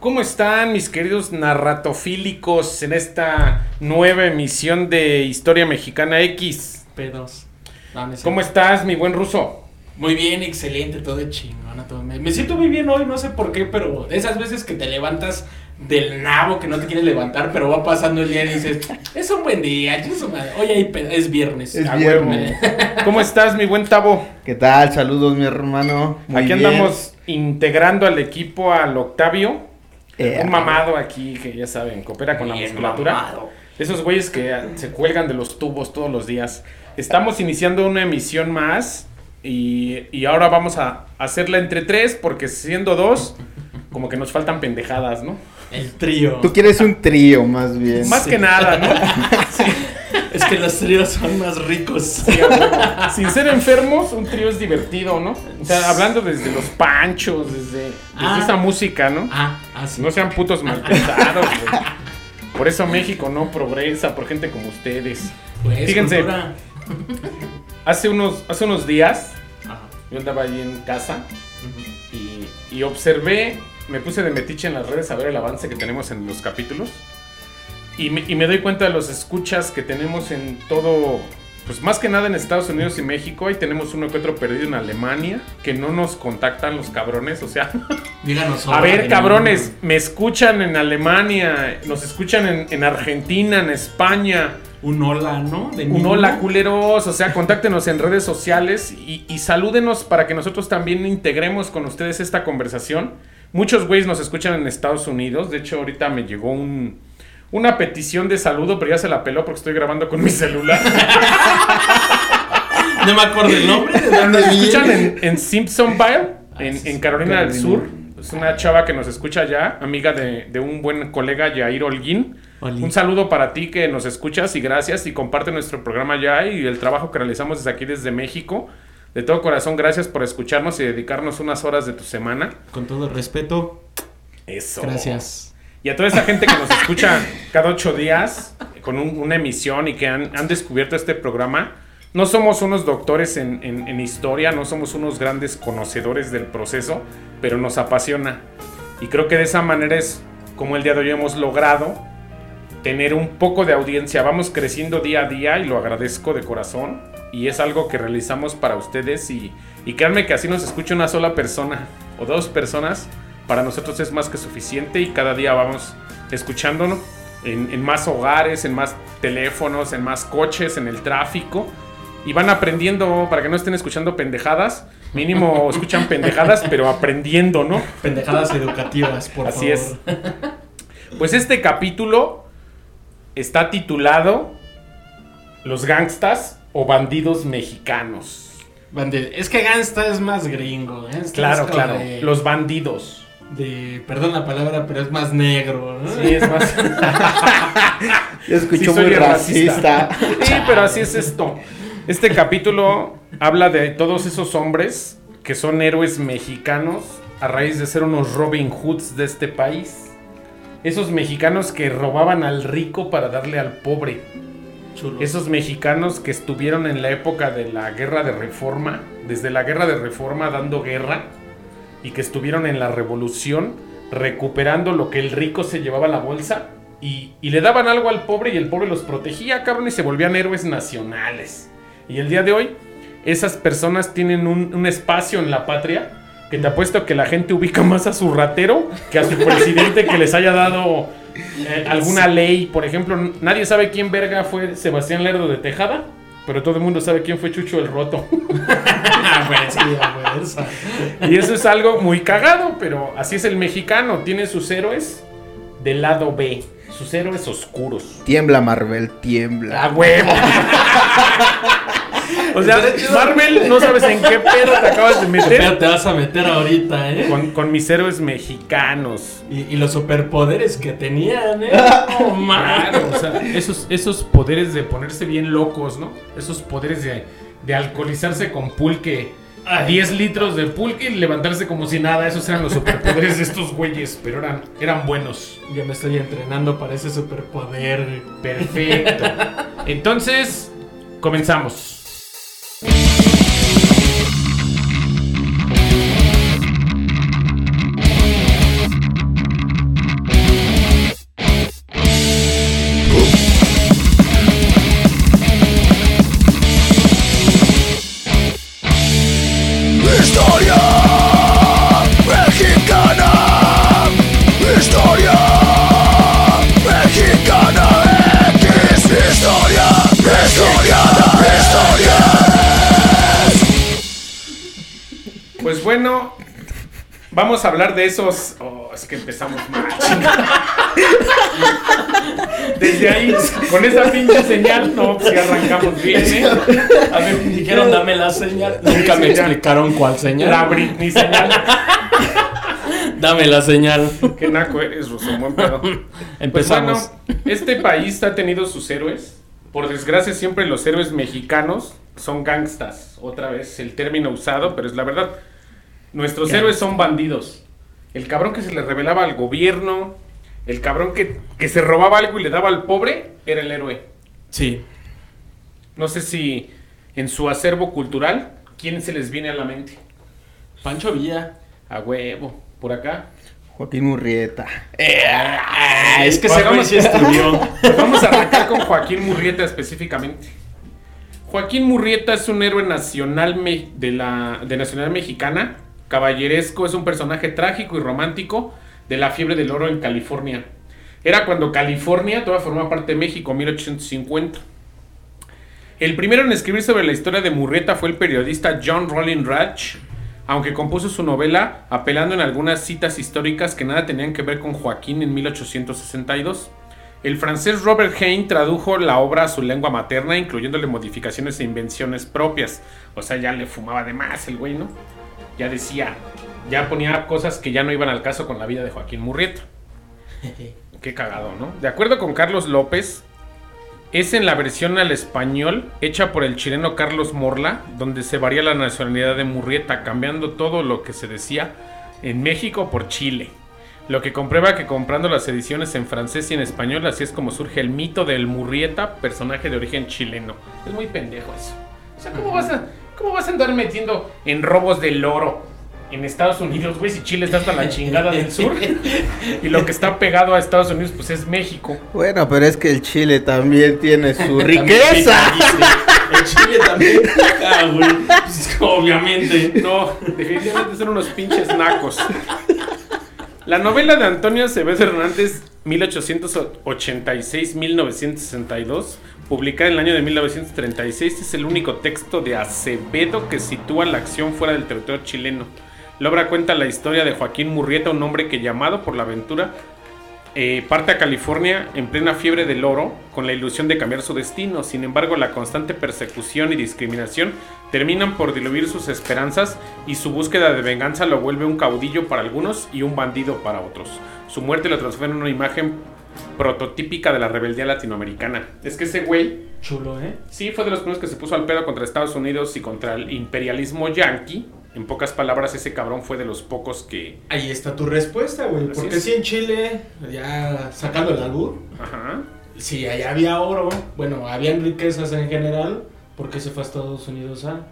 ¿Cómo están mis queridos narratofílicos en esta nueva emisión de Historia Mexicana X? Pedos. ¿Cómo estás, mi buen ruso? Muy bien, excelente, todo de chingona. Todo. Me, me siento muy bien hoy, no sé por qué, pero esas veces que te levantas del nabo que no te quieres levantar, pero va pasando el día y dices, es un buen día, hoy hay es viernes. Es viernes. ¿Cómo estás, mi buen Tabo? ¿Qué tal? Saludos, mi hermano. Muy aquí andamos integrando al equipo al Octavio. Eh, un mamado aquí que ya saben, coopera con la musculatura. Esos güeyes que se cuelgan de los tubos todos los días. Estamos iniciando una emisión más y, y ahora vamos a hacerla entre tres porque siendo dos, como que nos faltan pendejadas, ¿no? El trío. Tú quieres un trío, más bien. Más que nada, ¿no? sí. Es que los tríos son más ricos. Sin ser enfermos, un trío es divertido, ¿no? O sea, hablando desde los panchos, desde, ah. esa música, ¿no? Ah, ah sí. No sean putos malpensados, güey. Por eso México no progresa, por gente como ustedes. Pues, Fíjense, hace unos, hace unos días, yo andaba ahí en casa y, y observé me puse de metiche en las redes a ver el avance que tenemos en los capítulos. Y me, doy cuenta de los escuchas que tenemos en todo, pues más que nada en Estados Unidos y México. Ahí tenemos uno que otro perdido en Alemania, que no nos contactan los cabrones, o sea... Díganos. A ver, cabrones, me escuchan en Alemania, nos escuchan en, Argentina, en España. Un hola, ¿no? un hola, culeros. O sea, contáctenos en redes sociales y, y salúdenos para que nosotros también integremos con ustedes esta conversación. Muchos güeyes nos escuchan en Estados Unidos. De hecho, ahorita me llegó un, una petición de saludo, pero ya se la peló porque estoy grabando con mi celular. no me acuerdo el nombre. Nos escuchan en, en Simpsonville, en, en Carolina, del Sur. Es una chava que nos escucha ya, amiga de, de un buen colega, Jair Holguín. Un saludo para ti que nos escuchas y gracias y comparte nuestro programa ya y el trabajo que realizamos desde aquí, desde México. De todo corazón, gracias por escucharnos y dedicarnos unas horas de tu semana. Con todo el respeto. Eso. Gracias. Y a toda esa gente que nos escucha cada ocho días con una emisión y que han, descubierto este programa. No somos unos doctores en, en, historia, no somos unos grandes conocedores del proceso, pero nos apasiona. Y creo que de esa manera es como el día de hoy hemos logrado tener un poco de audiencia. Vamos creciendo día a día y lo agradezco de corazón y es algo que realizamos para ustedes y, y créanme que así nos escucha una sola persona o dos personas, para nosotros es más que suficiente y cada día vamos escuchándonos en, en más hogares, en más teléfonos, en más coches, en el tráfico y van aprendiendo para que no estén escuchando pendejadas. Mínimo escuchan pendejadas, pero aprendiendo, ¿no? Pendejadas educativas, por Así es. Pues este capítulo está titulado Los gangstas o bandidos mexicanos. Es que gangsta es más gringo. ¿eh? claro, claro. Los bandidos. De, perdón la palabra, pero es más negro, ¿no? Sí, es más. Yo escucho muy racista. Sí, pero así es esto. Este capítulo habla de todos esos hombres que son héroes mexicanos a raíz de ser unos Robin Hoods de este país. Esos mexicanos que robaban al rico para darle al pobre. Esos mexicanos que estuvieron en la época de la guerra de reforma, desde la guerra de reforma dando guerra, y que estuvieron en la revolución recuperando lo que el rico se llevaba a la bolsa y, le daban algo al pobre y el pobre los protegía, cabrón, y se volvían héroes nacionales. Y el día de hoy, esas personas tienen un, un espacio en la patria que te apuesto que la gente ubica más a su ratero que a su presidente que les haya dado eh, alguna ley, por ejemplo, nadie sabe quién verga fue Sebastián Lerdo de Tejada, pero todo el mundo sabe quién fue Chucho el Roto. y eso es algo muy cagado, pero así es el mexicano, tiene sus héroes del lado B, sus héroes oscuros. Tiembla Marvel, tiembla. A huevo. O sea, Marvel, no sabes en qué pedo te acabas de meter. Pero te vas a meter ahorita, ¿eh? Con, mis héroes mexicanos. Y, los superpoderes que tenían, ¿eh? Oh, o sea, esos, esos poderes de ponerse bien locos, ¿no? Esos poderes de, de alcoholizarse con pulque. A 10 litros de pulque y levantarse como si nada. Esos eran los superpoderes de estos güeyes, pero eran, eran buenos. Ya me estoy entrenando para ese superpoder. Perfecto. Entonces, comenzamos. Bueno, vamos a hablar de esos. Oh, es que empezamos mal. Desde ahí, con esa pinche señal, no, ya arrancamos bien, ¿eh? A ver, dijeron dame la señal. Nunca me señal. explicaron cuál señal. La Britney señal. Dame la señal. Qué naco eres, Ruso, buen pedo. Pues Empezamos. bueno, este país ha tenido sus héroes. Por desgracia, siempre los héroes mexicanos son gangstas. Otra vez, el término usado, pero es la verdad. Nuestros héroes son bandidos. El cabrón que se le revelaba al gobierno, el cabrón que, que se robaba algo y le daba al pobre, era el héroe. Sí. No sé si en su acervo cultural, ¿quién se les viene a la mente? Pancho Villa. A huevo, por acá. Joaquín Murrieta. Ah, es que Pues, sí estudió. Pues vamos a arrancar con Joaquín Murrieta específicamente. Joaquín Murrieta es un héroe nacional me- de la de nacional mexicana, caballeresco, es un personaje trágico y romántico de la fiebre del oro en California. Era cuando California todavía formaba parte de México, 1850. El primero en escribir sobre la historia de Murrieta fue el periodista John Rollin Ratch, aunque compuso su novela apelando en algunas citas históricas que nada tenían que ver con Joaquín en 1862. El francés Robert Hayne tradujo la obra a su lengua materna, incluyéndole modificaciones e invenciones propias. O sea, ya le fumaba de más el güey, ¿no? Ya decía, ya ponía cosas que ya no iban al caso con la vida de Joaquín Murrieta. Qué cagado, ¿no? De acuerdo con Carlos López, es en la versión al español hecha por el chileno Carlos Morla, donde se varía la nacionalidad de Murrieta, cambiando todo lo que se decía en México por Chile. Lo que comprueba que comprando las ediciones en francés y en español, así es como surge el mito del Murrieta, personaje de origen chileno. Es muy pendejo eso. O sea, ¿cómo vas a, cómo vas a andar metiendo en robos del oro en Estados Unidos, güey? Si Chile está hasta la chingada del sur. Y lo que está pegado a Estados Unidos, pues es México. Bueno, pero es que el Chile también tiene su riqueza. El Chile también pica, güey. Pues, obviamente. No, definitivamente son unos pinches nacos. La novela de Antonio Acevedo Hernández, 1886-1962, publicada en el año de 1936, es el único texto de Acevedo que sitúa la acción fuera del territorio chileno. La obra cuenta la historia de Joaquín Murrieta, un hombre que llamado por la aventura eh, parte a California en plena fiebre del oro con la ilusión de cambiar su destino. Sin embargo, la constante persecución y discriminación terminan por diluir sus esperanzas y su búsqueda de venganza lo vuelve un caudillo para algunos y un bandido para otros. Su muerte lo transforma en una imagen prototípica de la rebeldía latinoamericana. Es que ese güey Chulo, ¿eh? Sí, fue de los primeros que se puso al pedo contra Estados Unidos y contra el imperialismo yanqui. En pocas palabras, ese cabrón fue de los pocos que... Ahí está tu respuesta, güey. Así Porque es. si en Chile, ya sacando el albur, Ajá. si allá había oro, bueno, habían riquezas en general, ¿por qué se fue a Estados Unidos a?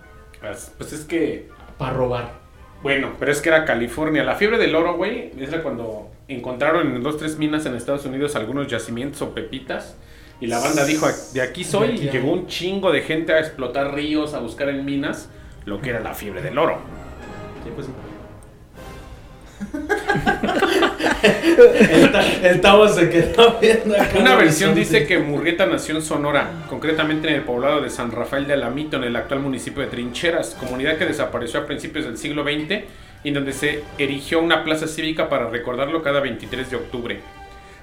Pues es que... Para robar. Bueno, pero es que era California. La fiebre del oro, güey, era cuando encontraron en dos, tres minas en Estados Unidos algunos yacimientos o pepitas. Y la banda dijo, de aquí soy. De aquí y llegó un chingo de gente a explotar ríos, a buscar en minas lo que era la fiebre del oro. Sí, pues. el, ta- el Tavo se quedó viendo acá. Una versión dice que Murrieta nació en Sonora, concretamente en el poblado de San Rafael de Alamito, en el actual municipio de Trincheras, comunidad que desapareció a principios del siglo XX y donde se erigió una plaza cívica para recordarlo cada 23 de octubre.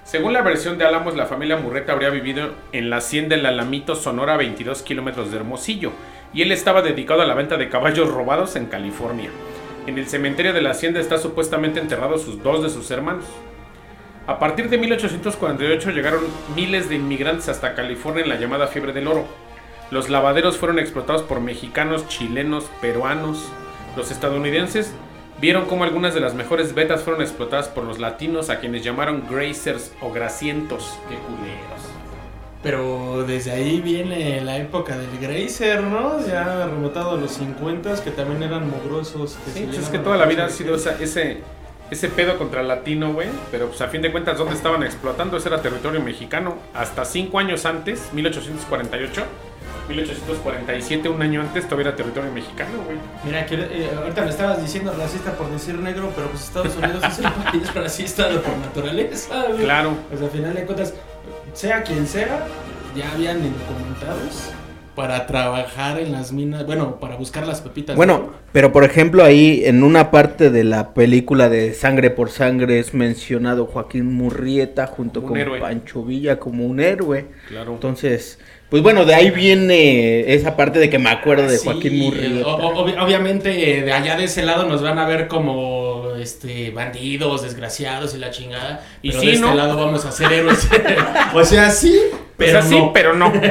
Según la versión de Álamos, la familia Murrieta habría vivido en la hacienda del Alamito, Sonora, a 22 kilómetros de Hermosillo, y él estaba dedicado a la venta de caballos robados en California. En el cementerio de la hacienda está supuestamente enterrados sus dos de sus hermanos. A partir de 1848 llegaron miles de inmigrantes hasta California en la llamada fiebre del oro. Los lavaderos fueron explotados por mexicanos, chilenos, peruanos. Los estadounidenses vieron cómo algunas de las mejores vetas fueron explotadas por los latinos a quienes llamaron grazers o grasientos. ¡Qué culeros! Pero desde ahí viene la época del Grazer, ¿no? Ya remontado a los 50 que también eran mugrosos. que Sí, pues es que toda la vida ha sido esa- ese, ese pedo contra el latino, güey. Pero pues a fin de cuentas, ¿dónde estaban explotando? Ese era territorio mexicano. Hasta cinco años antes, 1848, 1847, un año antes, todavía era territorio mexicano, güey. Mira, que, eh, ahorita me estabas diciendo racista por decir negro, pero pues Estados Unidos es el país racista por naturaleza, güey. Claro. Pues al final de cuentas, sea quien sea, ya habían indocumentados para trabajar en las minas, bueno, para buscar las pepitas. Bueno, pero por ejemplo ahí en una parte de la película de Sangre por Sangre es mencionado Joaquín Murrieta junto Un con héroe. Pancho Villa como un héroe. Claro. Entonces, pues bueno, de ahí viene esa parte de que me acuerdo de Sí, Joaquín Murrieta. o- o- obvi- obviamente, eh, de allá de ese lado nos van a ver como este bandidos, desgraciados y la chingada. Y pero sí, de este ¿no? lado vamos a ser héroes. o sea, sí, Pero pero sí, no. pero no.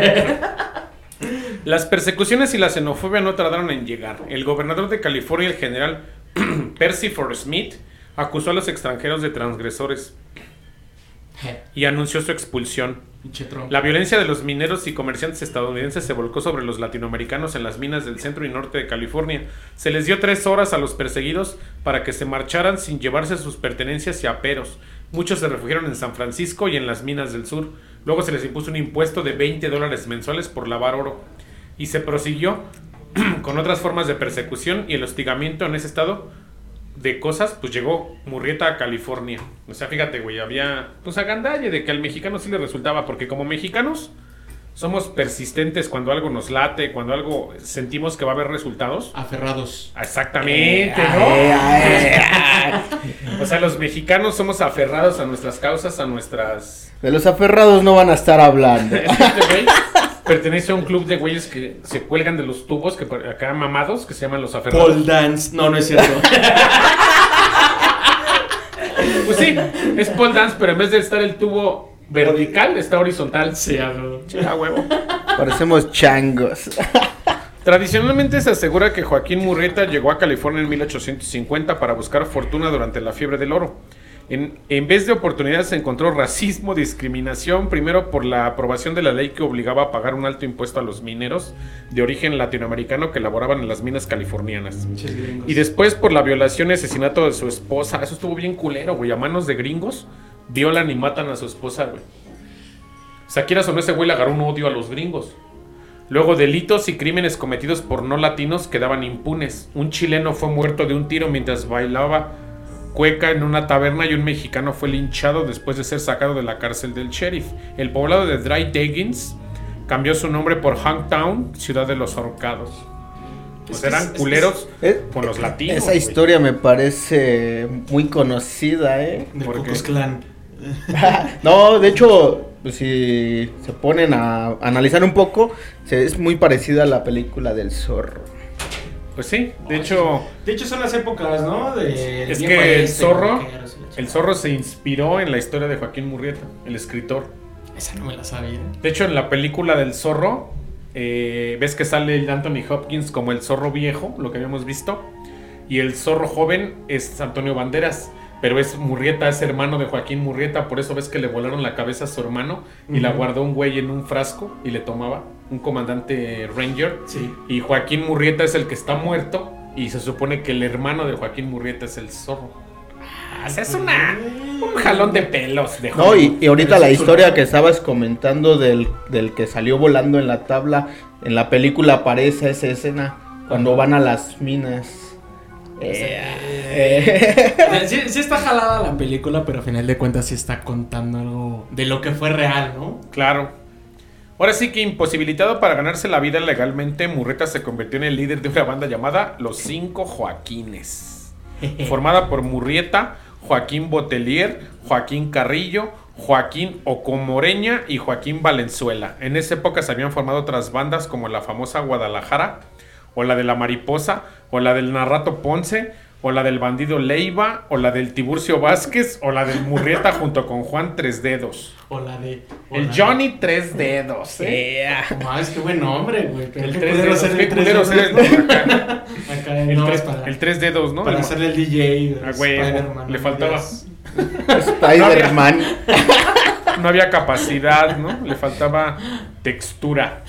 Las persecuciones y la xenofobia no tardaron en llegar. El gobernador de California, el general Percy For Smith, acusó a los extranjeros de transgresores y anunció su expulsión. La violencia de los mineros y comerciantes estadounidenses se volcó sobre los latinoamericanos en las minas del centro y norte de California. Se les dio tres horas a los perseguidos para que se marcharan sin llevarse sus pertenencias y aperos. Muchos se refugiaron en San Francisco y en las minas del sur. Luego se les impuso un impuesto de 20 dólares mensuales por lavar oro. Y se prosiguió con otras formas de persecución y el hostigamiento en ese estado de cosas, pues llegó Murrieta a California. O sea, fíjate, güey, había pues agandalle de que al mexicano sí le resultaba, porque como mexicanos somos persistentes cuando algo nos late, cuando algo sentimos que va a haber resultados. Aferrados. Exactamente, Eh, ¿no? eh, eh, O sea, los mexicanos somos aferrados a nuestras causas, a nuestras... De los aferrados no van a estar hablando. Pertenece a un club de güeyes que se cuelgan de los tubos, que acá mamados, que se llaman los aferrados. Pole dance. No, no es cierto. Pues sí, es pole dance, pero en vez de estar el tubo vertical, está horizontal. sí, hago. Sí, a huevo. Parecemos changos. Tradicionalmente se asegura que Joaquín Murrieta llegó a California en 1850 para buscar fortuna durante la fiebre del oro. En, en vez de oportunidades se encontró racismo, discriminación, primero por la aprobación de la ley que obligaba a pagar un alto impuesto a los mineros de origen latinoamericano que laboraban en las minas californianas. Y después por la violación y asesinato de su esposa. Eso estuvo bien culero, güey. A manos de gringos violan y matan a su esposa, güey. O sea, quieras o no, ese güey le agarró un odio a los gringos. Luego, delitos y crímenes cometidos por no latinos quedaban impunes. Un chileno fue muerto de un tiro mientras bailaba cueca en una taberna y un mexicano fue linchado después de ser sacado de la cárcel del sheriff. El poblado de Dry Diggins cambió su nombre por Hangtown, ciudad de los ahorcados. Es Pues eran es- es- culeros Eh, con los latinos. Esa historia me parece muy conocida, ¿eh? Del ¿Por Ku qué? Klux Klan. No, de hecho, pues, si se ponen a analizar un poco, se- es muy parecida a la película del zorro. Pues sí, de hecho, De hecho, son las épocas, ¿no? De es que el este, zorro, el zorro se inspiró en la historia de Joaquín Murrieta, el escritor. Esa no me la sabía. De hecho, en la película del zorro, eh, ves que sale el Anthony Hopkins como el zorro viejo, lo que habíamos visto, y el zorro joven es Antonio Banderas. Pero es Murrieta, es hermano de Joaquín Murrieta, por eso ves que le volaron la cabeza a su hermano y la guardó un güey en un frasco y le tomaba, un comandante Ranger. Sí. Y Joaquín Murrieta es el que está muerto. Y se supone que el hermano de Joaquín Murrieta es el zorro. Ah, o sea, es una, un jalón de pelos de No, y, y ahorita la historia que estabas comentando del, del que salió volando en la tabla, en la película aparece esa escena cuando van a las minas. Eh, eh. Sí, sí está jalada la película, pero a final de cuentas sí está contando algo de lo que fue real, ¿no? Claro. Ahora sí que imposibilitado para ganarse la vida legalmente, Murrieta se convirtió en el líder de una banda llamada Los Cinco Joaquines. formada por Murrieta, Joaquín Botelier, Joaquín Carrillo, Joaquín Ocomoreña y Joaquín Valenzuela. En esa época se habían formado otras bandas como la famosa Guadalajara, o la de la Mariposa, o la del Narrato Ponce, o la del Bandido Leiva, o la del Tiburcio Vázquez, o la del Murrieta junto con Juan Tres Dedos. O la de. o El la- Johnny Tres Dedos. ¿eh? Es que buen nombre, güey. El Tres Dedos. el tres dedos, El, no, tres, es para, el tres dedos, ¿no? para El- hacerle el DJ. Ah, güey, Spider-Man, le faltaba. Spider-Man. no había capacidad, ¿no? Le faltaba textura.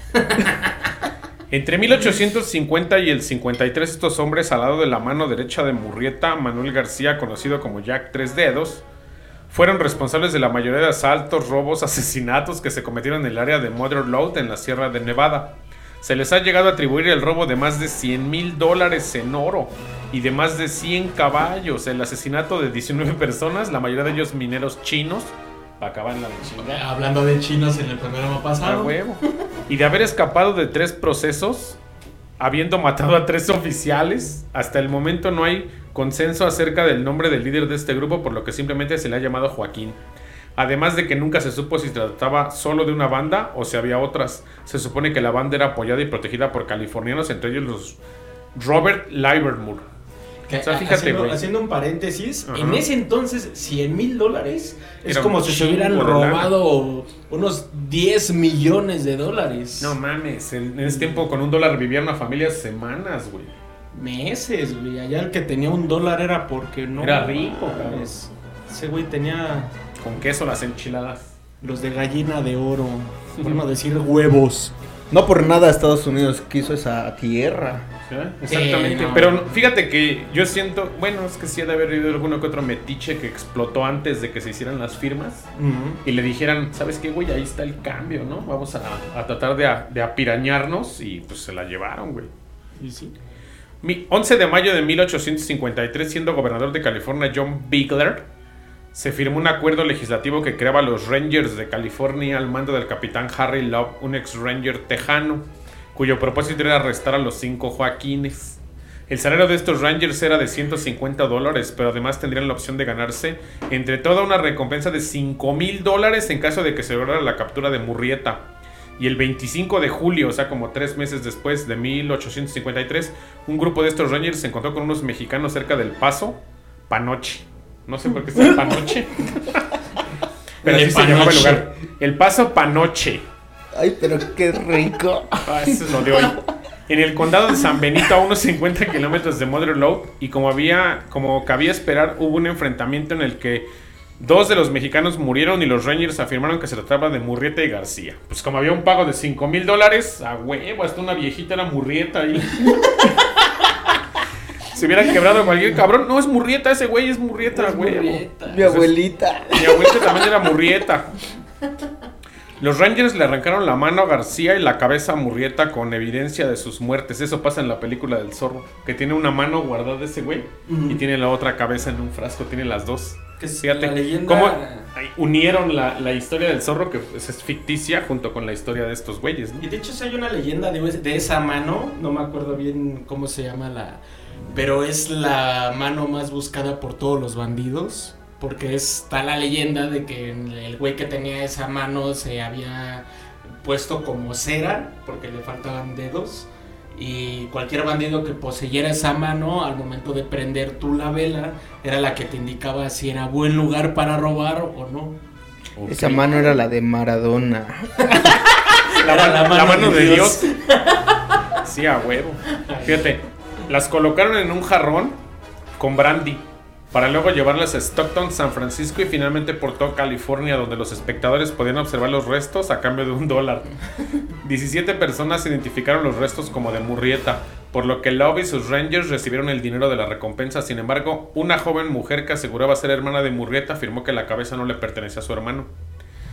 Entre 1850 y el 53 estos hombres al lado de la mano derecha de Murrieta, Manuel García, conocido como Jack Tres Dedos, fueron responsables de la mayoría de asaltos, robos, asesinatos que se cometieron en el área de Mother Lode en la Sierra de Nevada. Se les ha llegado a atribuir el robo de más de 100 mil dólares en oro y de más de 100 caballos, el asesinato de 19 personas, la mayoría de ellos mineros chinos, para acabar en la chingada. Hablando de chinos en el programa A pasado. huevo. y de haber escapado de tres procesos, habiendo matado a tres oficiales. Hasta el momento no hay consenso acerca del nombre del líder de este grupo, por lo que simplemente se le ha llamado Joaquín. Además de que nunca se supo si se trataba solo de una banda o si había otras. Se supone que la banda era apoyada y protegida por californianos, entre ellos los Robert Livermore. Que, O sea, a- fíjate, haciendo, güey. haciendo un paréntesis, Ajá. en ese entonces 100 mil dólares es Era como si se hubieran robado unos 10 millones de dólares. No mames, en en ese tiempo con un dólar vivía una familia semanas, güey. Meses, güey. Allá el que tenía un dólar era porque no. Era rico, cabrón. Ese güey tenía Con queso las enchiladas. los de gallina de oro. Por no decir huevos. No por nada Estados Unidos quiso esa tierra. ¿Sí? Exactamente. Sí, no. Pero fíjate que yo siento, bueno, es que sí ha de haber habido alguno que otro metiche que explotó antes de que se hicieran las firmas. y le dijeran, ¿sabes qué, güey? Ahí está el cambio, ¿no? Vamos a, a tratar de, a- de apirañarnos y pues se la llevaron, güey. Y sí. Mi 11 de mayo de 1853, siendo gobernador de California John Bigler, se firmó un acuerdo legislativo que creaba los Rangers de California al mando del capitán Harry Love, un ex Ranger tejano, cuyo propósito era arrestar a los cinco Joaquines. El salario de estos Rangers era de 150 dólares, pero además tendrían la opción de ganarse entre toda una recompensa de 5 mil dólares en caso de que se lograra la captura de Murrieta. Y el 25 de julio, o sea, como tres meses después de 1853, un grupo de estos Rangers se encontró con unos mexicanos cerca del Paso Panoche. No sé por qué es el Panoche. Pero así se llamaba el lugar. El Paso Panoche. Ay, pero qué rico. Ah, eso es lo de hoy. En el condado de San Benito, a unos 50 kilómetros de Mother Lode, y como había, como cabía esperar, hubo un enfrentamiento en el que dos de los mexicanos murieron y los Rangers afirmaron que se trataba de Murrieta y García. Pues como había un pago de 5 mil dólares, a huevo, hasta una viejita era Murrieta ahí. Se hubiera quebrado cualquier cabrón. No, es Murrieta, ese güey es Murrieta, güey. Mi abuelita. Mi abuelita también era Murrieta. Los Rangers le arrancaron la mano a García y la cabeza a Murrieta con evidencia de sus muertes. Eso pasa en la película del zorro. Que tiene una mano guardada ese güey y tiene la otra cabeza en un frasco. Tiene las dos. Que es Fíjate la leyenda- cómo unieron la, la historia del zorro, que pues, es ficticia, junto con la historia de estos güeyes. ¿no? Y de hecho hay una leyenda de, de esa mano, no me acuerdo bien cómo se llama la... Pero es la mano más buscada por todos los bandidos. Porque está la leyenda de que el güey que tenía esa mano se había puesto como cera, porque le faltaban dedos. Y cualquier bandido que poseyera esa mano, al momento de prender tú la vela, era la que te indicaba si era buen lugar para robar o no. Esa mano era la de Maradona. La, Era mano, la mano de Dios. Sí, a huevo. Fíjate, las colocaron en un jarrón con brandy para luego llevarlas a Stockton, San Francisco y finalmente por toda California, donde los espectadores podían observar los restos a cambio de un dólar. 17 personas identificaron los restos como de Murrieta, por lo que Love y sus Rangers recibieron el dinero de la recompensa. Sin embargo, una joven mujer que aseguraba ser hermana de Murrieta afirmó que la cabeza no le pertenecía a su hermano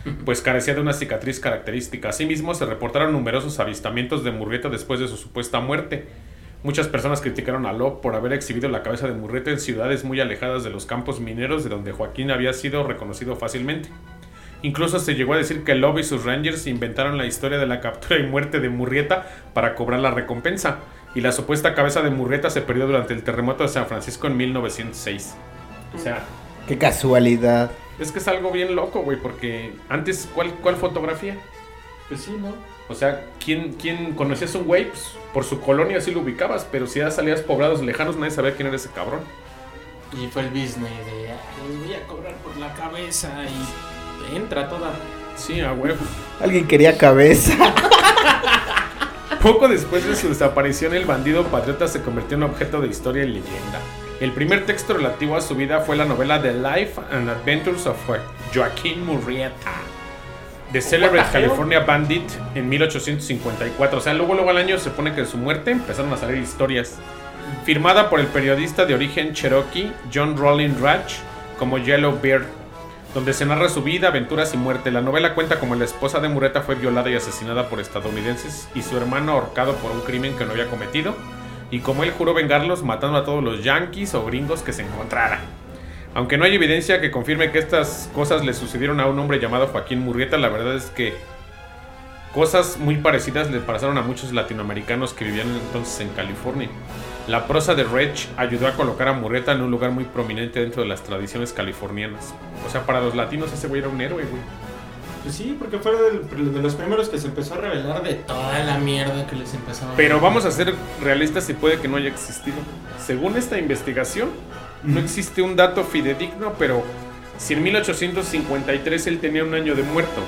pues carecía de una cicatriz característica. Asimismo, se reportaron numerosos avistamientos de Murrieta después de su supuesta muerte. Muchas personas criticaron a Love por haber exhibido la cabeza de Murrieta en ciudades muy alejadas de los campos mineros de donde Joaquín había sido reconocido fácilmente. Incluso se llegó a decir que Love y sus Rangers inventaron la historia de la captura y muerte de Murrieta para cobrar la recompensa, y la supuesta cabeza de Murrieta se perdió durante el terremoto de San Francisco en 1906. O sea, Qué casualidad. es que es algo bien loco, güey, porque antes, ¿cuál, cuál fotografía? Pues sí, ¿no? O sea, ¿quién, quién conocías a un güey? Pues, por su colonia sí lo ubicabas, pero si ya salías poblados lejanos, nadie sabía quién era ese cabrón. Y fue el business de, "Ah, les voy a cobrar por la cabeza y entra toda. Sí, a huevo. Alguien quería cabeza. Poco después de su desaparición, el bandido patriota se convirtió en objeto de historia y leyenda. El primer texto relativo a su vida fue la novela The Life and Adventures of Joaquín Murrieta. The Celebrate? California Bandit en 1854. O sea, luego, luego al año se pone que de su muerte empezaron a salir historias. Firmada por el periodista de origen cherokee John Rowling Ratch como Yellow Beard, donde se narra su vida, aventuras y muerte. La novela cuenta como la esposa de Murrieta fue violada y asesinada por estadounidenses y su hermano ahorcado por un crimen que no había cometido, y como él juró vengarlos matando a todos los yanquis o gringos que se encontrara. Aunque no hay evidencia que confirme que estas cosas le sucedieron a un hombre llamado Joaquín Murrieta, la verdad es que Cosas muy parecidas le pasaron a muchos latinoamericanos que vivían entonces en California. La prosa de Reg ayudó a colocar a Murrieta en un lugar muy prominente dentro de las tradiciones californianas. O sea, para los latinos ese güey era un héroe, güey. Pues sí, porque fue del- de los primeros que se empezó a revelar de toda la mierda que les empezaba. Pero vamos a ser realistas y puede que no haya existido. Según esta investigación, no existe un dato fidedigno, pero si en 1853 él tenía un año de muerto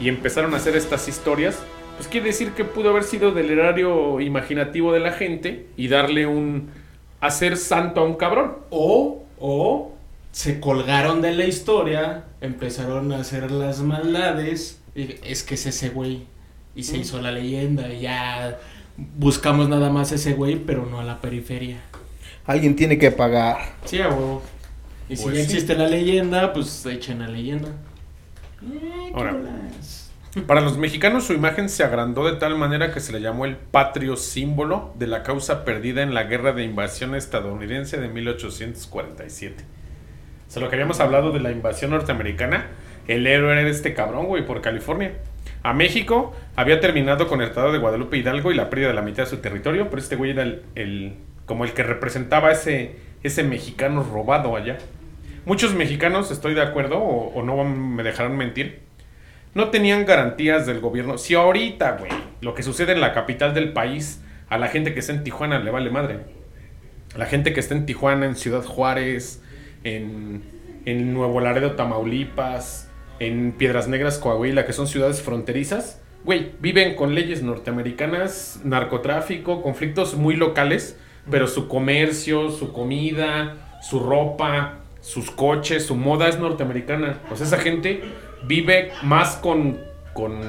y empezaron a hacer estas historias, pues quiere decir que pudo haber sido del erario imaginativo de la gente y darle un hacer santo a un cabrón. O, o se colgaron de la historia, empezaron a hacer las maldades. y es que es ese güey. Y se hizo la leyenda. Y ya buscamos nada más ese güey, pero no a la periferia. Alguien tiene que pagar. Sí, a huevo. Y si Pues ya sí. existe la leyenda, pues echen la leyenda. Eh, qué Ahora. bolas. Para los mexicanos su imagen se agrandó de tal manera que se le llamó el patrio símbolo de la causa perdida en la guerra de invasión estadounidense de 1847. O sea, lo que habíamos hablado de la invasión norteamericana, el héroe era este cabrón, güey, por California. A México había terminado con el Tratado de Guadalupe Hidalgo y la pérdida de la mitad de su territorio, pero este güey era el, el- como el que representaba ese, ese mexicano robado allá. Muchos mexicanos, estoy de acuerdo, o, no me dejarán mentir, no tenían garantías del gobierno. Si ahorita, güey, lo que sucede en la capital del país, a la gente que está en Tijuana le vale madre. A la gente que está en Tijuana, en Ciudad Juárez, en, en Nuevo Laredo, Tamaulipas, en Piedras Negras, Coahuila, que son ciudades fronterizas, güey, viven con leyes norteamericanas, narcotráfico, conflictos muy locales, pero su comercio, su comida, su ropa, sus coches, su moda es norteamericana. Sea, esa gente vive más con, con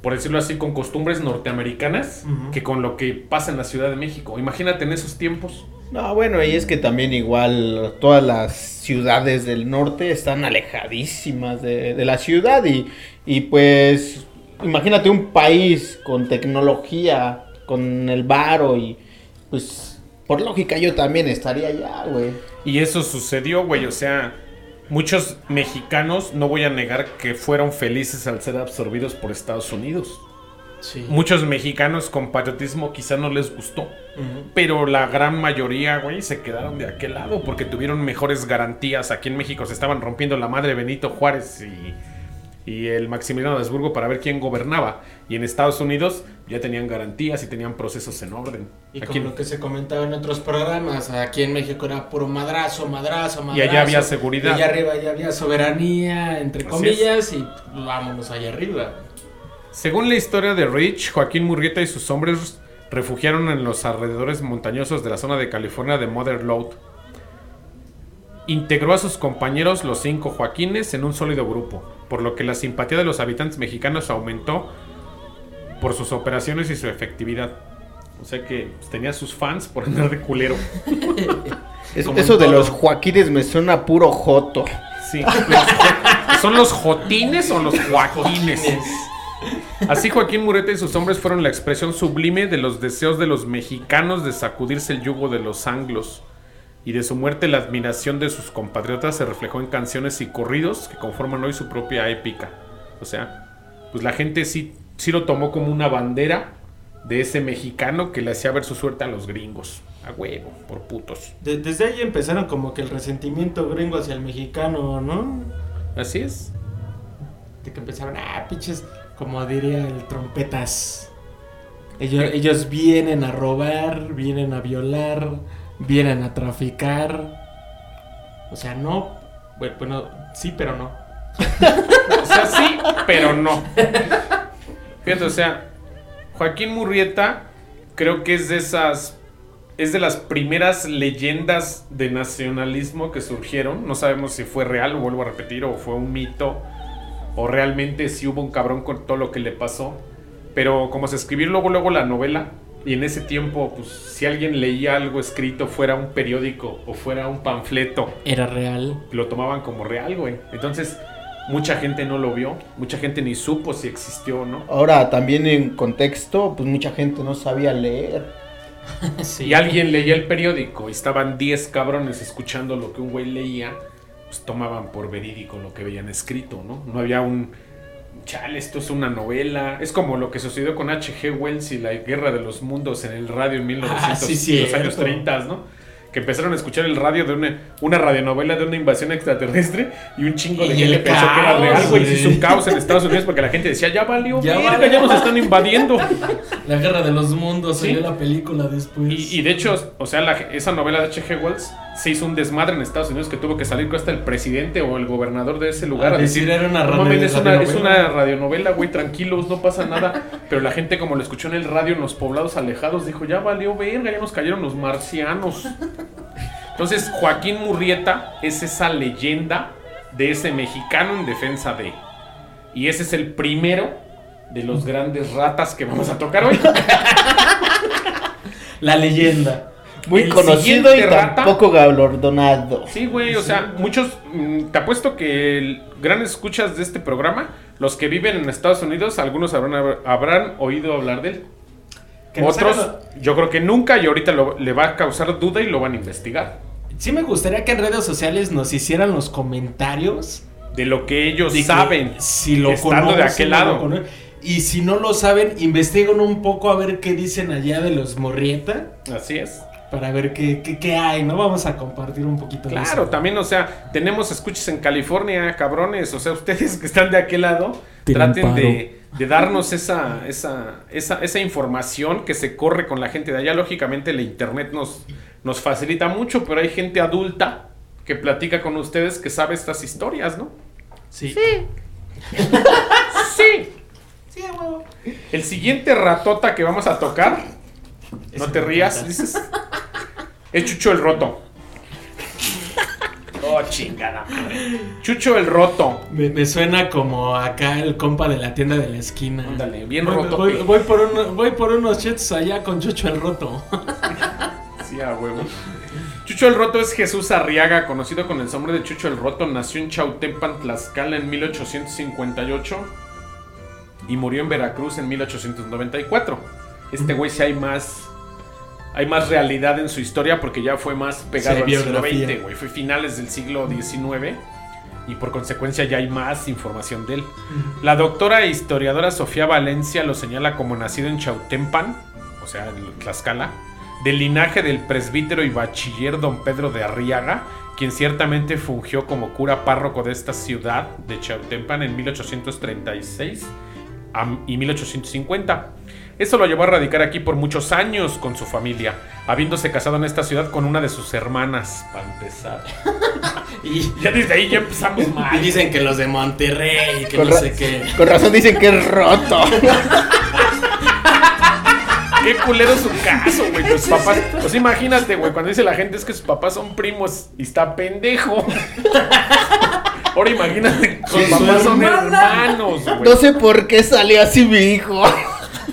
por decirlo así, con costumbres norteamericanas que con lo que pasa en la Ciudad de México. Imagínate en esos tiempos. No, bueno, y es que también igual todas las ciudades del norte están alejadísimas de, de la ciudad y, y pues imagínate un país con tecnología, con el varo y pues por lógica yo también estaría allá, güey. Y eso sucedió, güey. O sea, muchos mexicanos, no voy a negar que fueron felices al ser absorbidos por Estados Unidos. Sí. Muchos mexicanos con patriotismo quizá no les gustó. Pero la gran mayoría, güey, se quedaron de aquel lado porque tuvieron mejores garantías. Aquí en México se estaban rompiendo la madre Benito Juárez y, y el Maximiliano de Habsburgo para ver quién gobernaba. Y en Estados Unidos ya tenían garantías y tenían procesos en orden. Y Aquí como lo que se comentaba en otros programas, aquí en México era puro madrazo, madrazo, madrazo. Y allá había seguridad. Y allá arriba ya había soberanía, entre Así comillas, y vámonos allá arriba. Según la historia de Rich, Joaquín Murrieta y sus hombres refugiaron en los alrededores montañosos de la zona de California de Mother Lode. Integró a sus compañeros los cinco Joaquines en un sólido grupo, por lo que la simpatía de los habitantes mexicanos aumentó por sus operaciones y su efectividad. O sea que pues, tenía sus fans por andar de culero. Es- eso de los Joaquines me suena puro joto. Sí, los jo- ¿Son los Jotines o los Joaquines? Así Joaquín Mureta y sus hombres fueron la expresión sublime de los deseos de los mexicanos de sacudirse el yugo de los anglos. Y de su muerte la admiración de sus compatriotas se reflejó en canciones y corridos que conforman hoy su propia épica. O sea, pues la gente sí, sí lo tomó como una bandera de ese mexicano que le hacía ver su suerte a los gringos. A huevo, por putos. De- desde ahí empezaron como que el resentimiento gringo hacia el mexicano, ¿no? Así es. De que empezaron, ah, pinches, como diría el trompetas. Ellos, ellos vienen a robar, vienen a violar, vienen a traficar. O sea, no. Bueno, bueno, sí, pero no. O sea, sí, pero no. Fíjate, o sea, Joaquín Murrieta creo que es de esas. Es de las primeras leyendas de nacionalismo que surgieron. No sabemos si fue real, vuelvo a repetir, o fue un mito. O realmente si hubo un cabrón con todo lo que le pasó. Pero como se escribió luego, luego la novela. Y en ese tiempo, pues si alguien leía algo escrito, fuera un periódico o fuera un panfleto, Era real. lo tomaban como real, güey. Entonces, mucha gente no lo vio, mucha gente ni supo si existió o no. Ahora también en contexto, pues mucha gente no sabía leer. Sí. Y alguien leía el periódico y estaban 10 cabrones escuchando lo que un güey leía, pues tomaban por verídico lo que veían escrito, ¿no? No había un, chale, esto es una novela. Es como lo que sucedió con H.G. Wells y la Guerra de los Mundos en el radio en 1900, Ah, sí, los años cierto. 30, ¿no? Que empezaron a escuchar el radio de una, una radionovela de una invasión extraterrestre y un chingo de gente pensó que era real, güey. Hizo un caos en Estados Unidos porque la gente decía, ya valió, Ya verga, valió. ya nos están invadiendo. La guerra de los mundos, Sí. salió la película después. Y, y de hecho, o sea, la- esa novela de H.G. Wells se hizo un desmadre en Estados Unidos que tuvo que salir hasta el presidente o el gobernador de ese lugar A a decir, decir, era una "No mames, es, una, es radionovela". una radionovela, güey, tranquilos, no pasa nada. Pero la gente como lo escuchó en el radio en los poblados alejados dijo, ya valió verga, ya nos cayeron los marcianos. Entonces, Joaquín Murrieta es esa leyenda de ese mexicano en defensa de. Y ese es el primero de los grandes ratas que vamos a tocar hoy. La leyenda. Muy El conocido y rata- tampoco galardonado. Sí, güey, o sea, muchos, mm, te apuesto que el- grandes escuchas de este programa, los que viven en Estados Unidos, algunos habrán, habrán oído hablar de él. Otros, yo creo que nunca y ahorita lo- le va a causar duda y lo van a investigar. Sí me gustaría que en redes sociales nos hicieran los comentarios. De lo que ellos de que saben, si lo estando de conocen aquel no lado. lo conocen. Y si no lo saben, investiguen un poco a ver qué dicen allá de los Morrieta. Así es. Para ver qué, qué, qué hay, ¿no? Vamos a compartir un poquito de Claro, eso. también, o sea, tenemos escuchas en California, cabrones. O sea, ustedes que están de aquel lado, Tienen traten de, de darnos esa, esa, esa, esa información que se corre con la gente de allá. Lógicamente, el internet nos, nos facilita mucho, pero hay gente adulta que platica con ustedes que sabe estas historias, ¿no? Sí. Sí. Sí, a huevo. El siguiente ratota que vamos a tocar, no te rías, dices, es Chucho el Roto. Oh, chingada madre. Chucho el Roto. Me, me suena como acá el compa de la tienda de la esquina. Ándale, bien voy, roto. Voy, voy por uno- voy por unos chetos allá con Chucho el Roto. Sí, a huevo. Chucho el Roto es Jesús Arriaga, conocido con el nombre de Chucho el Roto. Nació en Chautempan, Tlaxcala en 1858 y murió en Veracruz en 1894. Este güey sí hay más hay más realidad en su historia porque ya fue más pegado Sí, al siglo. XX, güey. Fue finales del siglo XIX y por consecuencia ya hay más información de él. La doctora e historiadora Sofía Valencia lo señala como nacido en Chautempan, o sea, en Tlaxcala, del linaje del presbítero y bachiller don Pedro de Arriaga, quien ciertamente fungió como cura párroco de esta ciudad de Chautempan en 1836 a- y 1850. Eso lo llevó a radicar aquí por muchos años con su familia, habiéndose casado en esta ciudad con una de sus hermanas, para empezar. Y, Ya desde ahí ya empezamos y mal. dicen que los de Monterrey, que Con, no sé qué. con razón dicen que es roto. Qué culero su caso, güey. Los papás. Pues imagínate, güey, cuando dice la gente es que sus papás son primos y está pendejo. Ahora imagínate, sus papás son hermanos, güey. No sé por qué salió así mi hijo.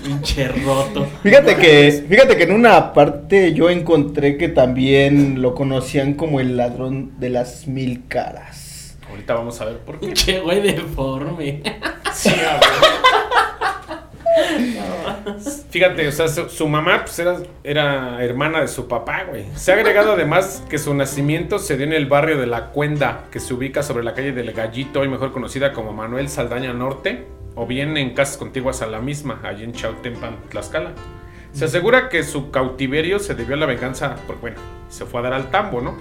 Pinche roto. Fíjate que, fíjate que en una parte yo encontré que también lo conocían como el ladrón de las mil caras. Ahorita vamos a ver por qué. Pinche güey deforme. Sí, a ver. Fíjate, o sea, su, su mamá pues, era, era hermana de su papá, güey. Se ha agregado además que su nacimiento se dio en el barrio de La Cuenda, que se ubica sobre la calle del Gallito, hoy mejor conocida como Manuel Saldaña Norte, o bien en casas contiguas a la misma, allí en Chautempan, Tlaxcala. Se asegura que su cautiverio se debió a la venganza, porque bueno, se fue a dar al tambo, ¿no?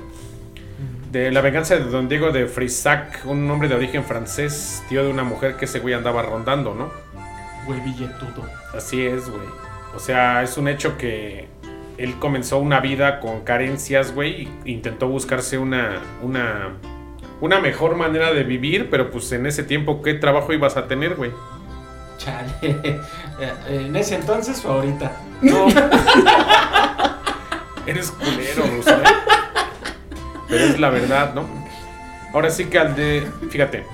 De la venganza de don Diego de Frisac, un hombre de origen francés, tío de una mujer que ese güey andaba rondando, ¿no? Güey billetudo. Así es, güey. O sea, es un hecho que él comenzó una vida con carencias, güey, e intentó buscarse una, una, una mejor manera de vivir, pero pues en ese tiempo, ¿qué trabajo ibas a tener, güey? Chale. Eh, ¿En ese entonces o ahorita? No. Eres culero, Ruso, ¿eh? Pero es la verdad, ¿no? Ahora sí que al de. Fíjate.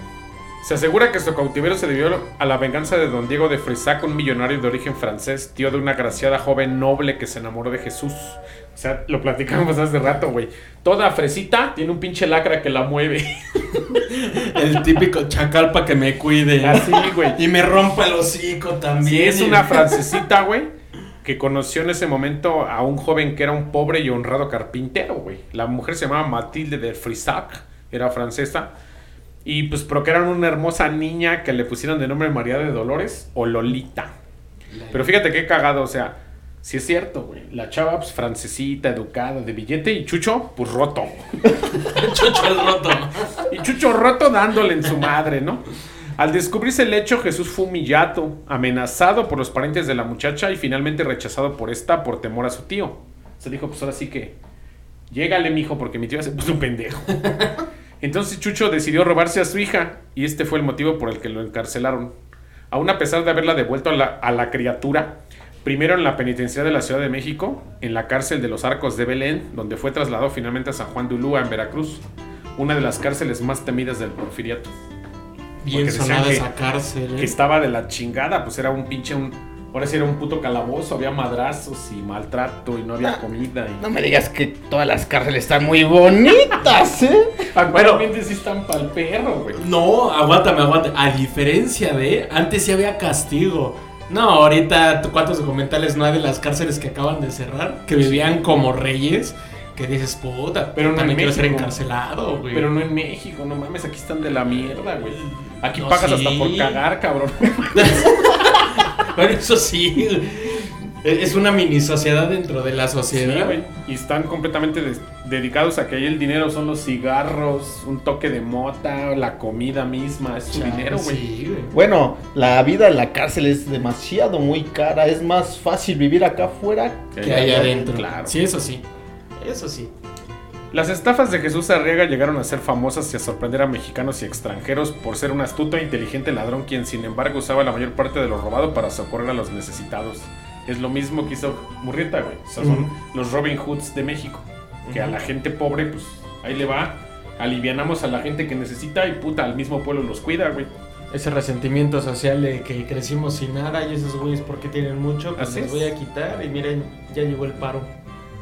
Se asegura que su cautiverio se debió a la venganza de don Diego de Frisac, un millonario de origen francés, tío de una graciada joven noble que se enamoró de Jesús. O sea, lo platicamos hace rato, güey. Toda fresita tiene un pinche lacra que la mueve. El típico chacal para que me cuide. Así, güey. Y me rompa el hocico también. Sí, es una francesita, güey, que conoció en ese momento a un joven que era un pobre y honrado carpintero, güey. La mujer se llamaba Matilde de Frisac, era francesa. Y pues procrearon una hermosa niña que le pusieron de nombre María de Dolores o Lolita. Pero fíjate qué cagado, o sea, si es cierto, güey. La chava, pues francesita, educada, de billete y Chucho, pues roto. Chucho el roto. Y Chucho roto dándole en su madre, ¿no? Al descubrirse el hecho, Jesús fue humillado, amenazado por los parientes de la muchacha y finalmente rechazado por esta por temor a su tío. Se dijo, pues ahora sí que, llégale, mijo, porque mi tío se puso un pendejo. Entonces Chucho decidió robarse a su hija y este fue el motivo por el que lo encarcelaron. Aún a pesar de haberla devuelto a la, a la criatura, primero en la penitenciaría de la Ciudad de México, en la cárcel de los Arcos de Belén, donde fue trasladado finalmente a San Juan de Ulúa, en Veracruz, una de las cárceles más temidas del porfiriato. Bien sonada que- esa cárcel. Que ¿eh? estaba de la chingada, pues era un pinche, un, ahora sí era un puto calabozo, había madrazos y maltrato y no había No. comida. Y... No me digas que todas las cárceles están muy bonitas, ¿eh? Actualmente sí están pa'l perro, güey. No, aguántame, aguántame. A diferencia de, antes sí había castigo. No, ahorita, ¿tú ¿cuántos documentales no hay de las cárceles que acaban de cerrar? Que vivían como reyes. Que dices, puta, Pero no también en quiero ser encarcelado, güey. Pero no en México, no mames, aquí están de la mierda, güey. Aquí No, pagas hasta por cagar, cabrón. Bueno, eso sí. Es una mini sociedad dentro de la Sí, sociedad. güey. Y están completamente dedicados a que ahí el dinero son los cigarros, un toque de mota, la comida misma, es su dinero, güey. Sí, güey. Bueno, la vida en la cárcel es demasiado muy cara. Es más fácil vivir acá afuera que hay adentro. Claro. Sí, eso sí. Eso sí. Las estafas de Jesús Arriaga llegaron a ser famosas y a sorprender a mexicanos y extranjeros por ser un astuto e inteligente ladrón quien sin embargo usaba la mayor parte de lo robado para socorrer a los necesitados. Es lo mismo que hizo Murrieta, güey. O sea, son los Robin Hoods de México. Que a la gente pobre, pues ahí le va. Alivianamos a la gente que necesita y puta, al mismo pueblo los cuida, güey. Ese resentimiento social de que crecimos sin nada y esos güeyes porque tienen mucho, pues Así los es. voy a quitar y miren, ya llegó el paro.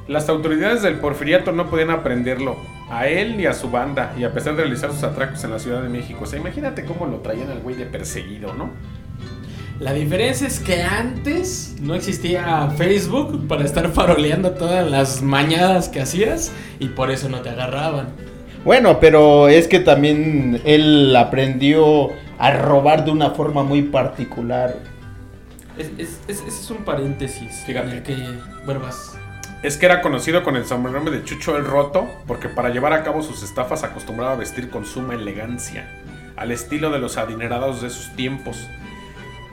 Las autoridades del porfiriato no podían aprenderlo, a él ni a su banda, y a pesar de realizar sus atracos en la Ciudad de México. O sea, imagínate cómo lo traían al güey de perseguido, ¿no? La diferencia es que antes no existía Facebook para estar faroleando todas las mañadas que hacías y por eso no te agarraban. Bueno, pero es que también él aprendió a robar de una forma muy particular. Es, es- es- ese es un paréntesis. Fíjate. en el que, bueno, vas. Es que era conocido con el sobrenombre de Chucho el Roto, porque para llevar a cabo sus estafas acostumbraba a vestir con suma elegancia, al estilo de los adinerados de sus tiempos,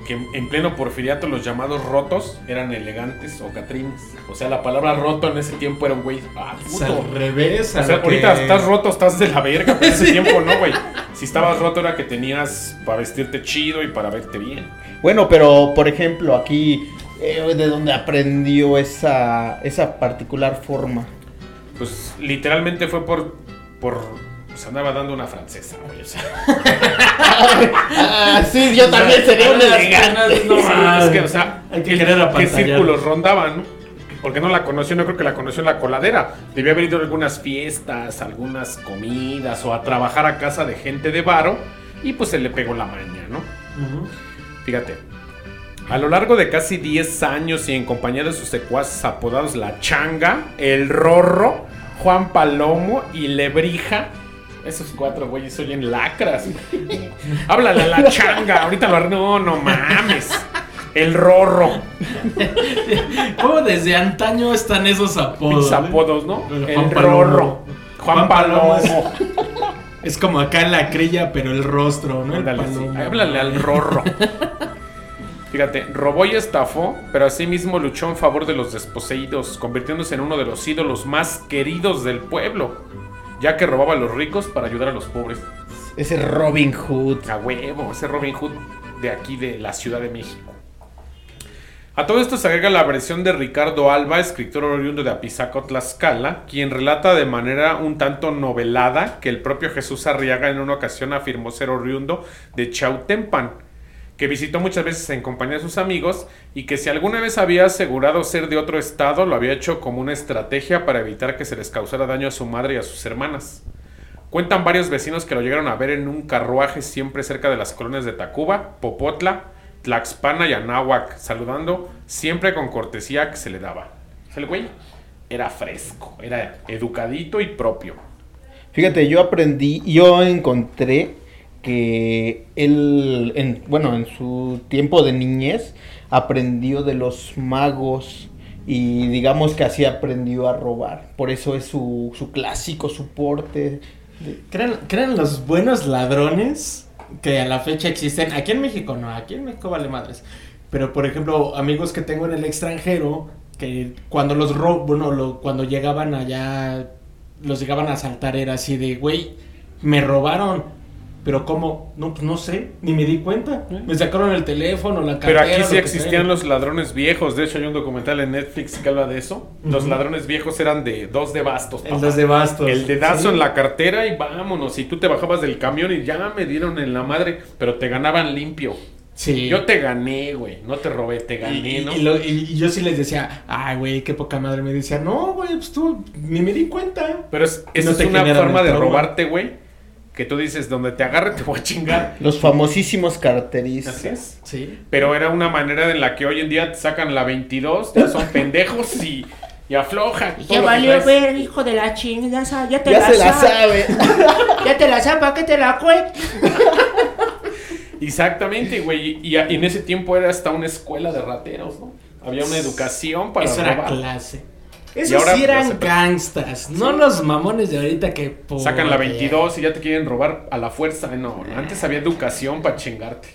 que en pleno porfiriato los llamados rotos eran elegantes o catrines. O sea, la palabra roto en ese tiempo era un güey, ah, puto. al revés. a O sea, que- ahorita estás roto, estás de la verga, pero en ese Sí. tiempo no, güey. Si estabas roto era que tenías para vestirte chido y para verte bien. Bueno, pero por ejemplo, aquí, eh, ¿de dónde aprendió esa, esa particular forma? Pues literalmente fue por. por. Pues andaba dando una francesa, güey. O sea, Ah, sí, yo también sería un Las elegante. no Sí, mames. es que, o sea, Hay que ¿qué, querer qué apantallar. círculos rondaban, no? Porque no la conoció, no creo que la conoció en la coladera. Debió haber ido a algunas fiestas, algunas comidas o a trabajar a casa de gente de varo y pues se le pegó la maña, ¿no? Fíjate. A lo largo de casi 10 años y en compañía de sus secuaces apodados La Changa, El Rorro, Juan Palomo y Lebrija, esos cuatro güeyes oyen lacras. Háblale a La Changa, ahorita lo No, no mames. El Rorro, ¿Cómo desde antaño están esos apodos? mis apodos, ¿no? El El Juan Palomo. Rorro, Juan Juan Palomo Palomo. Es como acá en la crilla, pero el rostro, ¿no? El Ándale, sí. Háblale al rorro. Fíjate, robó y estafó, pero asimismo luchó en favor de los desposeídos, convirtiéndose en uno de los ídolos más queridos del pueblo, ya que robaba a los ricos para ayudar a los pobres. Ese Robin Hood. A huevo, ese Robin Hood de aquí de la Ciudad de México. A todo esto se agrega la versión de Ricardo Alba, escritor oriundo de Apizaco, Tlaxcala, quien relata de manera un tanto novelada que el propio Jesús Arriaga en una ocasión afirmó ser oriundo de Chautempan, que visitó muchas veces en compañía de sus amigos y que si alguna vez había asegurado ser de otro estado, lo había hecho como una estrategia para evitar que se les causara daño a su madre y a sus hermanas. Cuentan varios vecinos que lo llegaron a ver en un carruaje siempre cerca de las colonias de Tacuba, Popotla, Tlaxpana y Anáhuac, saludando siempre con cortesía que se le daba. El güey era fresco, era educadito y propio. Fíjate, yo aprendí, yo encontré que él, en, bueno, en su tiempo de niñez, aprendió de los magos y digamos que así aprendió a robar. Por eso es su, su clásico soporte. de- ¿Creen, los buenos ladrones que a la fecha existen? Aquí en México no, aquí en México vale madres. Pero por ejemplo, amigos que tengo en el extranjero, que cuando los ro bueno, cuando llegaban allá, los llegaban a asaltar, era así de, güey, me robaron. Pero ¿cómo? No, pues no sé, ni me di cuenta. Me sacaron el teléfono, la Pero cartera. aquí lo sí existían los ladrones viejos. De hecho, hay un documental en Netflix que habla de eso. Los ladrones viejos eran de dos de bastos. El dos de bastos. El dedazo Sí. en la cartera y vámonos. Y tú te bajabas del camión y ya me dieron en la madre, pero te ganaban limpio. Sí. Yo te gané, güey. No te robé, te gané, Y, ¿no? y lo- y- y yo sí les decía, ay, güey, qué poca madre. Me decía, no, güey, pues tú ni me di cuenta. Pero es, esa no es una forma de robarte, güey. Que tú dices, donde te agarre te voy a chingar. Los famosísimos carteristas. Así es. Sí. Pero era una manera en la que hoy en día te sacan la 22, ya son pendejos y, y afloja. Ya valió ver, hijo de la ching, ya, te Ya la, se la sabe. sabe. Ya te la sabe, ¿para qué te la cuento? Exactamente, güey. Y, y en ese tiempo era hasta una escuela de rateros, ¿no? Había una educación para Eso era robar. clase. Esos sí eran gangstas, no los mamones de ahorita que... por- Sacan la 22 y ya te quieren robar a la fuerza. No, antes había educación para chingarte.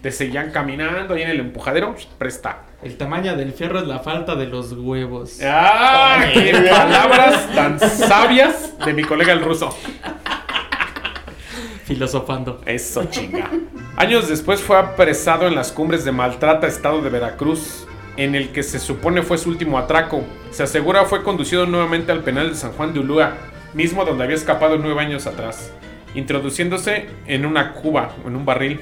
Te seguían caminando ahí en el empujadero, presta. El tamaño del fierro es la falta de los huevos. ¡Ah! ¡Qué palabras tan sabias de mi colega el ruso! Filosofando. Eso chinga. Años después fue apresado en las cumbres de Maltrata, estado de Veracruz, en el que se supone fue su último atraco. Se asegura fue conducido nuevamente al penal de San Juan de Ulúa, mismo donde había escapado nueve años atrás, introduciéndose en una cuba, en un barril,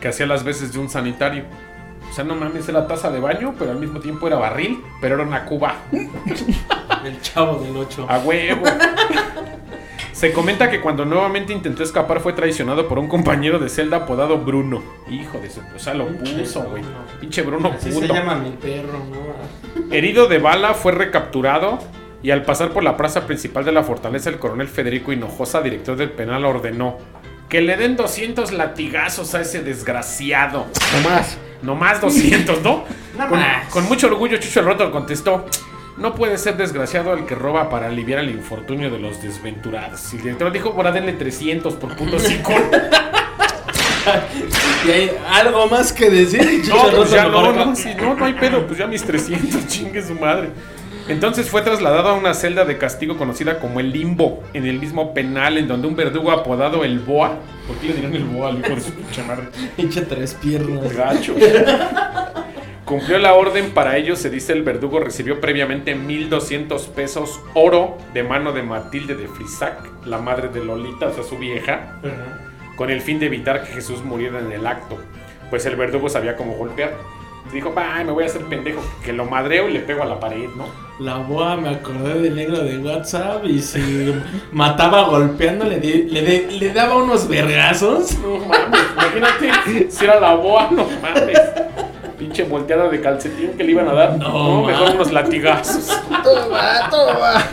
que hacía las veces de un sanitario. O sea, no mames, era taza de baño, pero al mismo tiempo era barril, pero era una cuba. El chavo del 8. A huevo. Se comenta que cuando nuevamente intentó escapar fue traicionado por un compañero de celda apodado Bruno. Hijo de su... O sea, lo puso, güey. Pinche Bruno Así se llama mi perro, ¿no? Herido de bala, fue recapturado y al pasar por la plaza principal de la fortaleza, el coronel Federico Hinojosa, director del penal, ordenó que le den 200 latigazos a ese desgraciado. No más. No más 200, ¿no? No con, más. con mucho orgullo, Chucho el Roto contestó: No puede ser desgraciado el que roba para aliviar el infortunio de los desventurados. Y el director dijo: Ahora denle 300 por punto cinco. Y hay algo más que decir. No, pues ya no, no, sí, no, no hay pedo, pues ya mis 300, chingue su madre. Entonces fue trasladado a una celda de castigo conocida como el Limbo, en el mismo penal en donde un verdugo apodado el Boa, ¿por qué le dirán el Boa al hijo de su pinche madre? Pinche tres piernas. Gacho. Cumplió la orden, para ello se dice el verdugo recibió previamente 1200 pesos oro de mano de Matilde de Frisac, la madre de Lolita, o sea, su vieja, con el fin de evitar que Jesús muriera en el acto, pues el verdugo sabía cómo golpear. Dijo, "Ay, me voy a hacer pendejo, que lo madreo y le pego a la pared, ¿no? La boa me acordé del negro de WhatsApp y si mataba golpeando le, di- le, le daba unos vergazos. No mames, imagínate si era la boa, no mames. Pinche volteada de calcetín que le iban a dar. No, No, mejor unos latigazos. Toma, toma.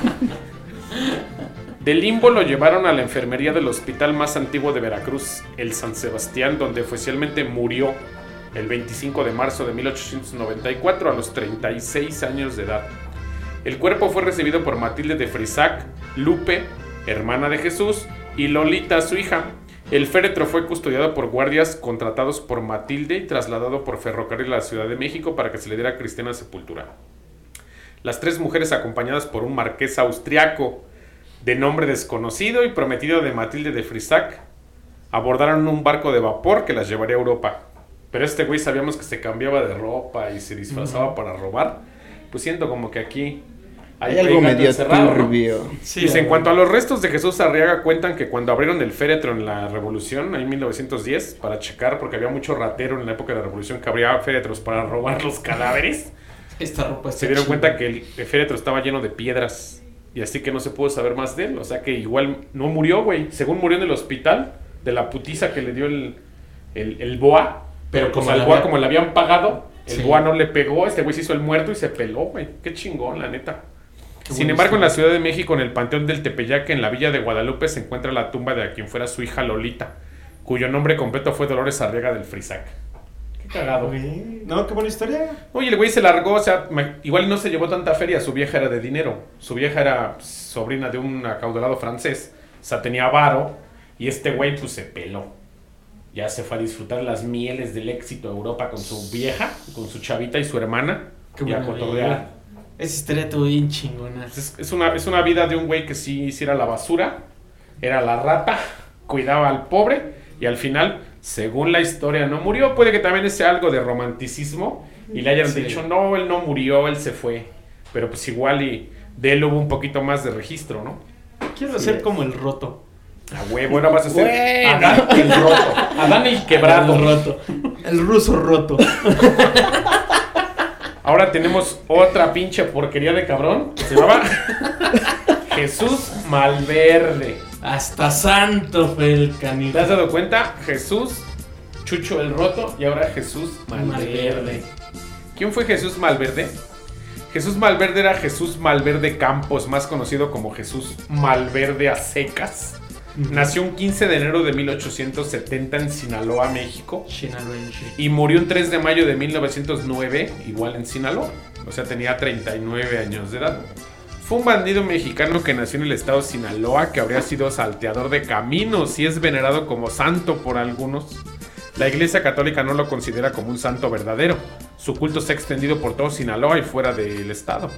Del limbo lo llevaron a la enfermería del hospital más antiguo de Veracruz, el San Sebastián, donde oficialmente murió el 25 de marzo de 1894 a los 36 años de edad. El cuerpo fue recibido por Matilde de Frisac, Lupe, hermana de Jesús, y Lolita, su hija. El féretro fue custodiado por guardias contratados por Matilde y trasladado por ferrocarril a la Ciudad de México para que se le diera cristiana sepultura. Las tres mujeres acompañadas por un marqués austriaco de nombre desconocido y prometido de Matilde de Frisac, abordaron un barco de vapor que las llevaría a Europa. Pero este güey sabíamos que se cambiaba de ropa y se disfrazaba para robar. Pues siento como que aquí Hay algo medio encerrado, ¿no? turbio. Sí, Dice, en cuanto a los restos de Jesús Arriaga, cuentan que cuando abrieron el féretro en la Revolución, ahí en 1910, para checar, porque había mucho ratero en la época de la Revolución que abría féretros para robar los cadáveres, Esta ropa está se dieron cuenta que el, el féretro estaba lleno de piedras. Y así que no se pudo saber más de él. O sea que igual no murió, güey. Según murió en el hospital, de la putiza que le dio el, el, el boa. Pero Pero como como el le boa, había- como le habían pagado, el Sí. boa no le pegó. Este güey se hizo el muerto y se peló, güey. Qué chingón, la neta. Qué Sin embargo, en la historia. Ciudad de México, en el Panteón del Tepeyac, en la villa de Guadalupe, se encuentra la tumba de a quien fuera su hija Lolita, cuyo nombre completo fue Dolores Arriaga del Frisac. Qué cagado. No, qué buena historia. Oye, el güey se largó, o sea, igual no se llevó tanta feria, su vieja era de dinero. Su vieja era sobrina de un acaudalado francés, o sea, tenía varo, y este güey pues se peló. Ya se fue a disfrutar las mieles del éxito a Europa con su vieja, con su chavita y su hermana, Qué y a cotorrear. Esa historia estuvo bien chingona. Es, es una, es una vida de un güey que sí hiciera la basura, era la rata, cuidaba al pobre y al final, según la historia, no murió. Puede que también sea algo de romanticismo y le hayan Sí. dicho, no, él no murió, él se fue. Pero pues igual y de él hubo un poquito más de registro, ¿no? Quiero ser como el roto. A huevo, ahora vas a ser Bueno. Adán el roto, Adán el quebrado. El roto. El ruso roto. Ahora tenemos otra pinche porquería de cabrón. Se llamaba Jesús Malverde. Hasta santo fue el ¿Te has dado cuenta? Jesús, Chucho el Roto y ahora Jesús Malverde. Malverde. ¿Quién fue Jesús Malverde? Jesús Malverde era Jesús Malverde Campos, más conocido como Jesús Malverde a secas. Nació un 15 de enero de 1870 en Sinaloa, México. Y murió un 3 de mayo de 1909, igual en Sinaloa. O sea, tenía 39 años de edad. Fue un bandido mexicano que nació en el estado de Sinaloa, que habría sido salteador de caminos y es venerado como santo por algunos. La Iglesia Católica no lo considera como un santo verdadero. Su culto se ha extendido por todo Sinaloa y fuera del estado.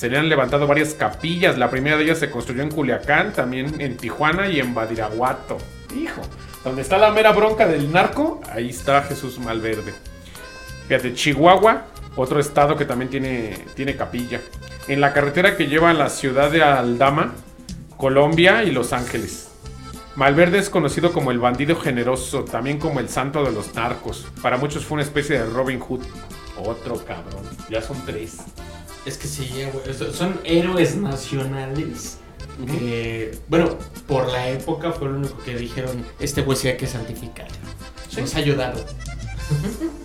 Se le han levantado varias capillas. La primera de ellas se construyó en Culiacán, también en Tijuana y en Badiraguato. Hijo, donde está la mera bronca del narco, ahí está Jesús Malverde. Fíjate, Chihuahua, otro estado que también tiene, tiene capilla. En la carretera que lleva a la ciudad de Aldama, Colombia y Los Ángeles. Malverde es conocido como el bandido generoso, también como el santo de los narcos. Para muchos fue una especie de Robin Hood. Otro cabrón, ya son tres. Es que sí, güey. so- Son héroes nacionales. Que, bueno, por la época fue lo único que dijeron: Este güey sí hay que santificar. Sí. Nos ayudaron.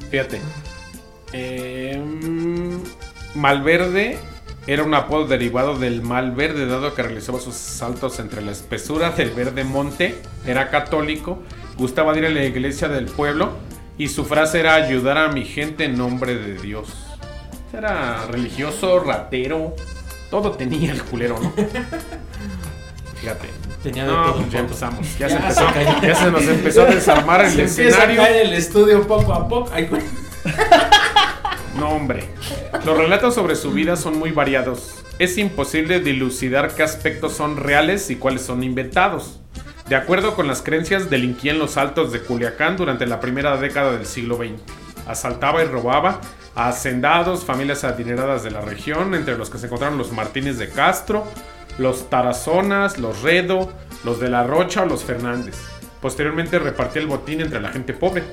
Fíjate. Eh, mm, Malverde era un apodo derivado del mal verde, dado que realizaba sus saltos entre la espesura del verde monte. Era católico, gustaba ir a la iglesia del pueblo y su frase era ayudar a mi gente en nombre de Dios. Era religioso, ratero, todo tenía el culero, ¿no? Fíjate. Tenía de No, todo pues ya empezamos. Ya, Ya se empezó. Ya se nos empezó a desarmar el Se a escenario. caer el estudio poco a poco. Ay. No, hombre. Los relatos sobre su vida son muy variados. Es imposible dilucidar qué aspectos son reales y cuáles son inventados. De acuerdo con las creencias, delinquía en los altos de Culiacán durante la primera década del siglo XX. Asaltaba y robaba a hacendados, familias adineradas de la región, entre los que se encontraron los Martínez de Castro, los Tarazonas, los Redo, los de la Rocha o los Fernández. Posteriormente repartía el botín entre la gente pobre.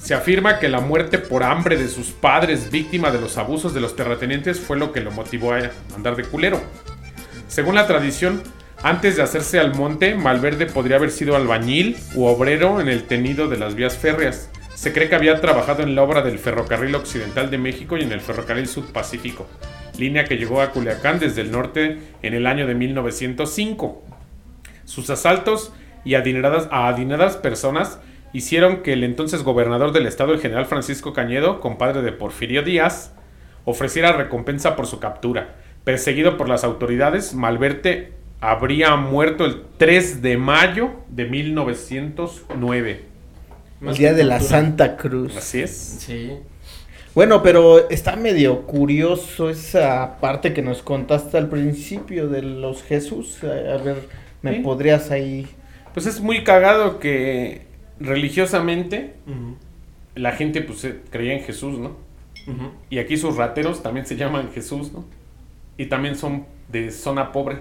Se afirma que la muerte por hambre de sus padres, víctima de los abusos de los terratenientes, fue lo que lo motivó a andar de culero. Según la tradición, antes de hacerse al monte, Malverde podría haber sido albañil u obrero en el tenido de las vías férreas. Se cree que había trabajado en la obra del Ferrocarril Occidental de México y en el Ferrocarril Sudpacífico, línea que llegó a Culiacán desde el norte en el año de 1905. Sus asaltos y adineradas, a adineradas personas hicieron que el entonces gobernador del estado, el general Francisco Cañedo, compadre de Porfirio Díaz, ofreciera recompensa por su captura. Perseguido por las autoridades, Malverte habría muerto el 3 de mayo de 1909. El día de la Santa Cruz. Así es. Sí. Bueno, pero está medio curioso esa parte que nos contaste al principio de los Jesús. A ver, ¿me Sí. podrías ahí? Pues es muy cagado que religiosamente la gente pues creía en Jesús, ¿no? Y aquí sus rateros también se llaman Jesús, ¿no? Y también son de zona pobre.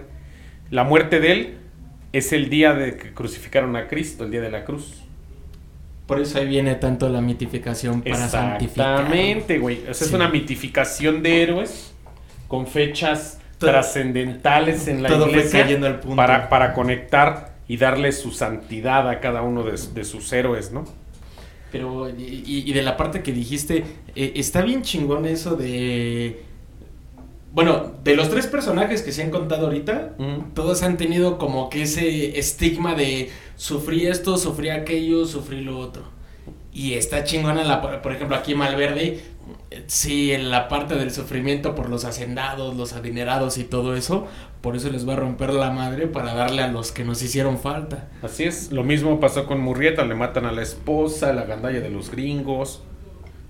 La muerte de él es el día de que crucificaron a Cristo, el día de la cruz. Por eso ahí viene tanto la mitificación para santificar. Exactamente, güey. O sea, es una mitificación de héroes con fechas Todo- trascendentales en la todo fue iglesia cayendo al punto. Para, para conectar y darle su santidad a cada uno de, de sus héroes, ¿no? Pero, y, y- y de la parte que dijiste, eh, está bien chingón eso de... Bueno, de los tres personajes que se han contado ahorita, todos han tenido como que ese estigma de sufrí esto, sufrí aquello, sufrí lo otro. Y está chingona, la, por ejemplo, aquí Malverde, eh, sí, en la parte del sufrimiento por los hacendados, los adinerados y todo eso, por eso les va a romper la madre para darle a los que nos hicieron falta. Así es, lo mismo pasó con Murrieta, le matan a la esposa, la gandalla de los gringos,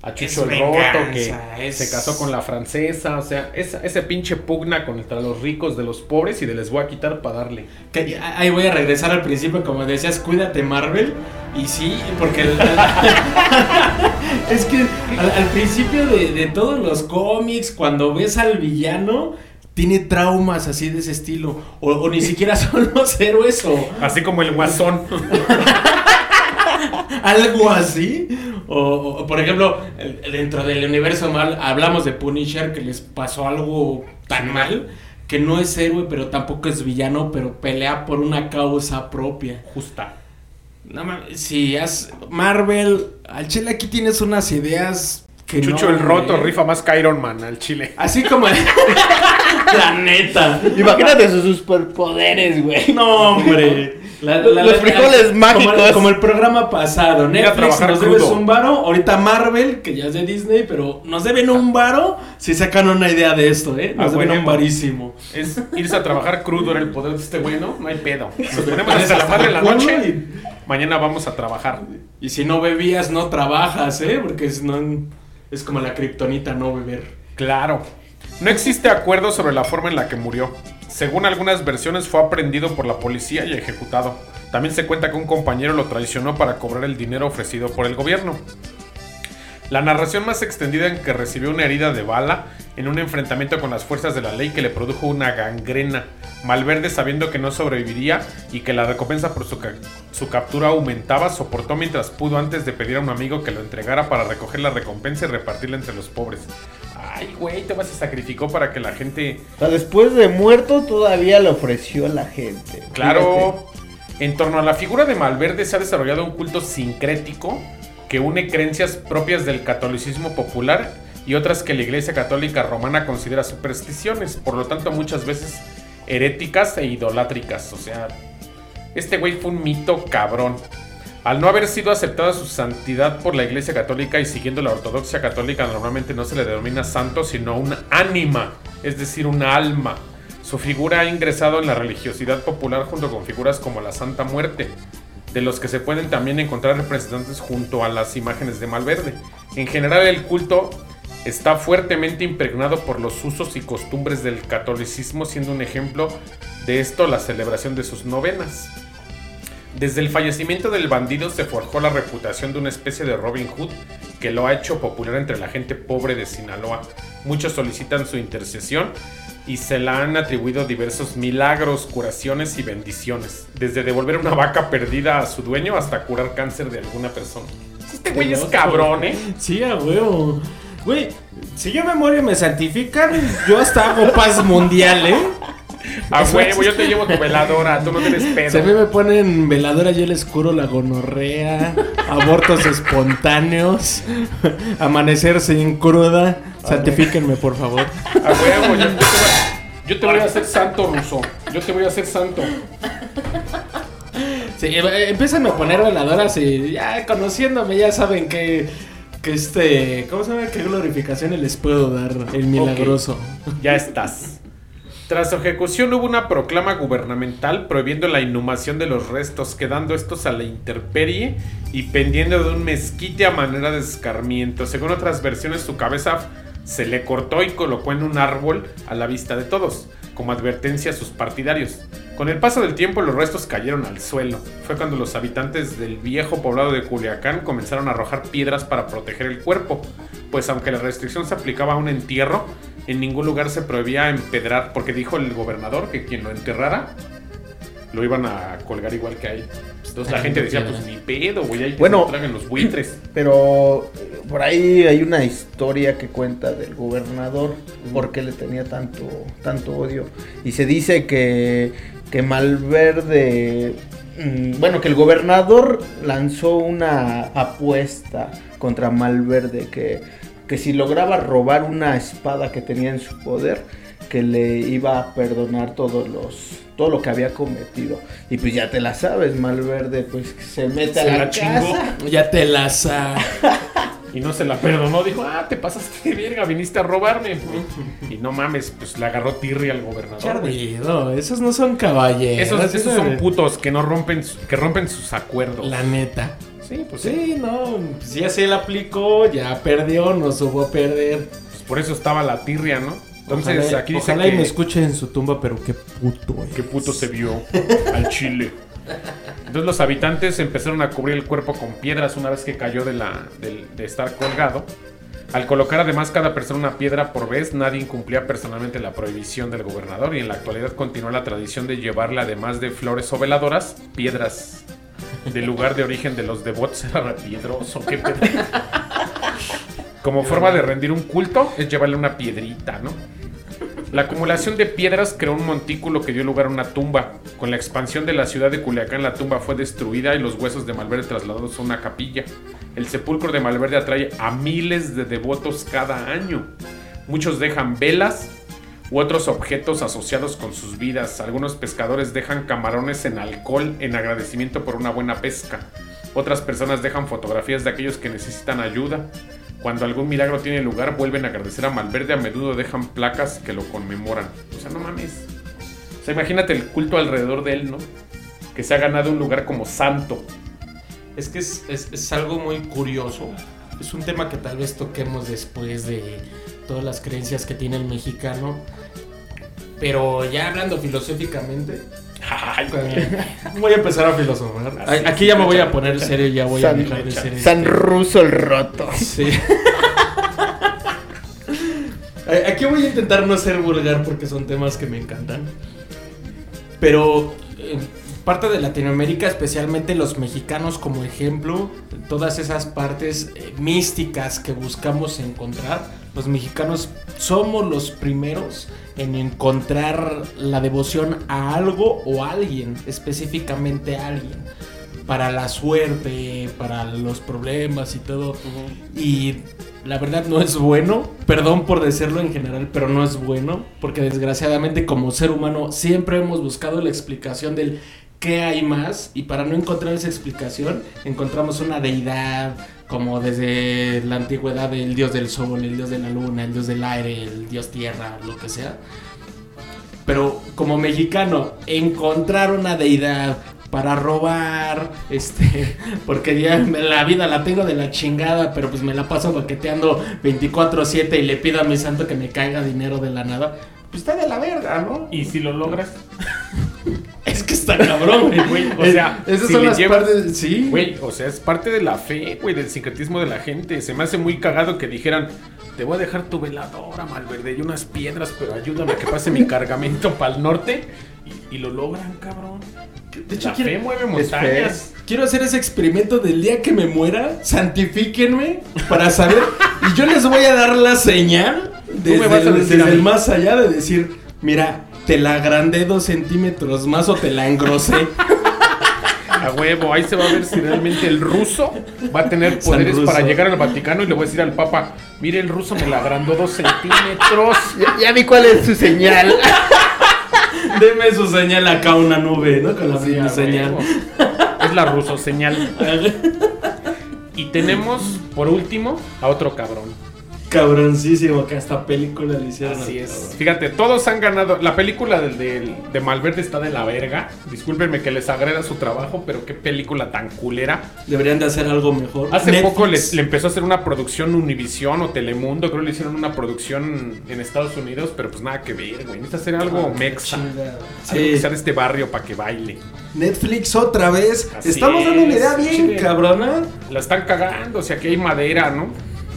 a Chucho Es el Roto que es- se casó con la francesa, o sea, esa- ese pinche pugna contra los ricos de los pobres y de les voy a quitar para darle. Que ahí voy a regresar al principio, como decías, cuídate Marvel. Y sí, porque el- es que al, al principio de, de todos los cómics, cuando ves al villano, tiene traumas así de ese estilo. O, o ni siquiera son los héroes o Así como el guasón. algo así. O, o, por ejemplo, el- dentro del universo mal, hablamos de Punisher que les pasó algo tan mal. Que no es héroe, pero tampoco es villano, pero pelea por una causa propia. Justa. No mames, si has Marvel, al chile aquí tienes unas ideas que Chucho no, el Roto rifa más que Iron Man al chile. Así como la neta. Imagínate sus superpoderes, güey. No, hombre. La- la- Los frijoles mágicos. como el programa pasado. Netflix nos debes un varo. Ahorita Marvel, que ya es de Disney, pero nos deben un varo si sacan una idea de esto, ¿eh? Nos Ah, deben huevo. un varísimo. Es irse a trabajar crudo era el poder de este güey, ¿no? No hay pedo. Nos tenemos hasta la madre de la noche. Mañana vamos a trabajar. Y si no bebías, no trabajas, ¿eh? Porque es, no, es como la kriptonita no beber. Claro. No existe acuerdo sobre la forma en la que murió. Según algunas versiones fue aprendido por la policía y ejecutado. También se cuenta que un compañero lo traicionó para cobrar el dinero ofrecido por el gobierno. La narración más extendida en que recibió una herida de bala en un enfrentamiento con las fuerzas de la ley que le produjo una gangrena. Malverde, sabiendo que no sobreviviría y que la recompensa por su, su captura aumentaba, soportó mientras pudo antes de pedir a un amigo que lo entregara para recoger la recompensa y repartirla entre los pobres. Ay, güey, te vas se sacrificó para que la gente O sea, después de muerto todavía le ofreció a la gente. Claro, en torno a la figura de Malverde se ha desarrollado un culto sincrético que une creencias propias del catolicismo popular y otras que la Iglesia Católica Romana considera supersticiones, por lo tanto muchas veces heréticas e idolátricas. O sea, este güey fue un mito cabrón. Al no haber sido aceptada su santidad por la Iglesia Católica y siguiendo la ortodoxia católica, normalmente no se le denomina santo, sino un ánima, es decir, un alma. Su figura ha ingresado en la religiosidad popular junto con figuras como la Santa Muerte, de los que se pueden también encontrar representantes junto a las imágenes de Malverde. En general el culto está fuertemente impregnado por los usos y costumbres del catolicismo, siendo un ejemplo de esto la celebración de sus novenas. Desde el fallecimiento del bandido se forjó la reputación de una especie de Robin Hood que lo ha hecho popular entre la gente pobre de Sinaloa. Muchos solicitan su intercesión y se la han atribuido diversos milagros, curaciones y bendiciones. Desde devolver una vaca perdida a su dueño hasta curar cáncer de alguna persona. Este güey es cabrón, ¿eh? Sí, a huevo. Güey, si yo me muero y me santifican, yo hasta hago paz mundial, ¿eh? A huevo, yo te llevo tu veladora, tú no tienes Si a mí pedo. me ponen veladora, yo les curo la gonorrea, abortos espontáneos, amanecer sin cruda. Santifíquenme, por favor. A huevo, yo, yo te voy, yo te voy a hacer santo, Ruso. Yo te voy a hacer santo. Sí, eh, empiezan a poner veladoras y ya conociéndome ya saben que, que este, ¿cómo se llama? ¿Qué glorificaciones les puedo dar? El milagroso. Ya estás. Tras su ejecución hubo una proclama gubernamental prohibiendo la inhumación de los restos, quedando estos a la intemperie y pendiendo de un mezquite a manera de escarmiento. Según otras versiones, su cabeza se le cortó y colocó en un árbol a la vista de todos, como advertencia a sus partidarios. Con el paso del tiempo los restos cayeron al suelo. Fue cuando los habitantes del viejo poblado de Culiacán comenzaron a arrojar piedras para proteger el cuerpo, pues aunque la restricción se aplicaba a un entierro, en ningún lugar se prohibía empedrar, porque dijo el gobernador que quien lo enterrara lo iban a colgar igual que a. Entonces la gente decía, pues ni pedo, güey, ahí Bueno. se los buitres. Pero eh, por ahí hay una historia que cuenta del gobernador, por qué le tenía tanto, tanto odio. Y se dice que, que Malverde, mm, bueno, que el gobernador lanzó una apuesta contra Malverde, que, que si lograba robar una espada que tenía en su poder, que le iba a perdonar todos los todo lo que había cometido. Y pues ya te la sabes, Malverde pues se mete Se a la, la chingó. casa. Ya te las... ah, Y no se la perdonó, dijo, ah, te pasaste de verga, viniste a robarme. Y no mames, pues le agarró tirri al gobernador. Chardido, esos no son caballeros. Esos, esos son putos. que no rompen, que rompen sus acuerdos. La neta. Sí, pues sí. Sí, no, pues ya se la aplicó, ya perdió, no supo a perder. Pues por eso estaba la tirria, ¿no? Entonces Ojalá- aquí dice ojalá y que me escuche en su tumba, pero qué puto es. qué puto se vio al chile. Entonces los habitantes empezaron a cubrir el cuerpo con piedras una vez que cayó de, la, del- de estar colgado. Al colocar además cada persona una piedra por vez, nadie incumplía personalmente la prohibición del gobernador y en la actualidad continúa la tradición de llevarle además de flores o veladoras, piedras del lugar de origen de los devotos era piedroso, qué pedo. Como forma de rendir un culto es llevarle una piedrita, ¿no? La acumulación de piedras creó un montículo que dio lugar a una tumba. Con la expansión de la ciudad de Culiacán, la tumba fue destruida y los huesos de Malverde trasladados a una capilla. El sepulcro de Malverde atrae a miles de devotos cada año. Muchos dejan velas u otros objetos asociados con sus vidas. Algunos pescadores dejan camarones en alcohol en agradecimiento por una buena pesca. Otras personas dejan fotografías de aquellos que necesitan ayuda. Cuando algún milagro tiene lugar, vuelven a agradecer a Malverde. A menudo dejan placas que lo conmemoran. O sea, no mames. O sea, imagínate el culto alrededor de él, ¿no? Que se ha ganado un lugar como santo. Es que es, es- es algo muy curioso. Es un tema que tal vez toquemos después de todas las creencias que tiene el mexicano. Pero ya hablando filosóficamente, Ay, voy a empezar a filosofar. Así Aquí ya me voy a poner serio, ya voy a dejar de ser este- San Ruso el roto. Sí. Aquí voy a intentar no ser vulgar porque son temas que me encantan. Pero en parte de Latinoamérica, especialmente los mexicanos como ejemplo, todas esas partes eh, místicas que buscamos encontrar, los mexicanos somos los primeros en encontrar la devoción a algo o a alguien, específicamente a alguien para la suerte, para los problemas y todo. Y la verdad no es bueno, perdón por decirlo en general, pero no es bueno, porque desgraciadamente como ser humano siempre hemos buscado la explicación del qué hay más y para no encontrar esa explicación encontramos una deidad como desde la antigüedad el dios del sol, el dios de la luna, el dios del aire, el dios tierra, lo que sea. Pero como mexicano, encontrar una deidad para robar, este, porque ya la vida la tengo de la chingada, pero pues me la paso baqueteando 24/7 y le pido a mi santo que me caiga dinero de la nada, pues está de la verga, ¿no? Y si lo logras, Es que está cabrón, güey. O sea, esas si son le las llevas- partes, sí. güey, o sea, es parte de la fe, güey, del sincretismo de la gente. Se me hace muy cagado que dijeran, te voy a dejar tu veladora, Malverde, y unas piedras, pero ayúdame a que pase mi cargamento para el norte. Y, y lo logran, cabrón. De hecho, la quiero- fe mueve montañas. Quiero hacer ese experimento del día que me muera, santifíquenme para saber y yo les voy a dar la señal desde, me vas a decir desde a el más allá de decir, mira, te la agrandé dos centímetros más o te la engrosé. A huevo, ahí se va a ver si realmente el ruso va a tener poderes para llegar al Vaticano y le voy a decir al Papa, mire, el ruso me la agrandó dos centímetros. Ya, ya vi cuál es su señal. Deme su señal acá una nube, ¿no? Con la Sí, a señal. Es la ruso señal. Y tenemos, por último, a otro cabrón. Cabroncísimo que hasta película le hicieron. Así es. cabrón. Fíjate, todos han ganado. La película del- de Malverde está de la verga. Discúlpenme que les agreda su trabajo, pero qué película tan culera. Deberían de hacer algo mejor. Hace Netflix. poco le, le empezó a hacer una producción Univision o Telemundo. Creo que le hicieron una producción en Estados Unidos, pero pues nada que ver, güey. Necesita hacer algo mexa. Algo que Sí. sea de este barrio para que baile. Netflix otra vez. Así Estamos dando una idea bien chile. cabrona. La están cagando, o sea, que hay madera, ¿no?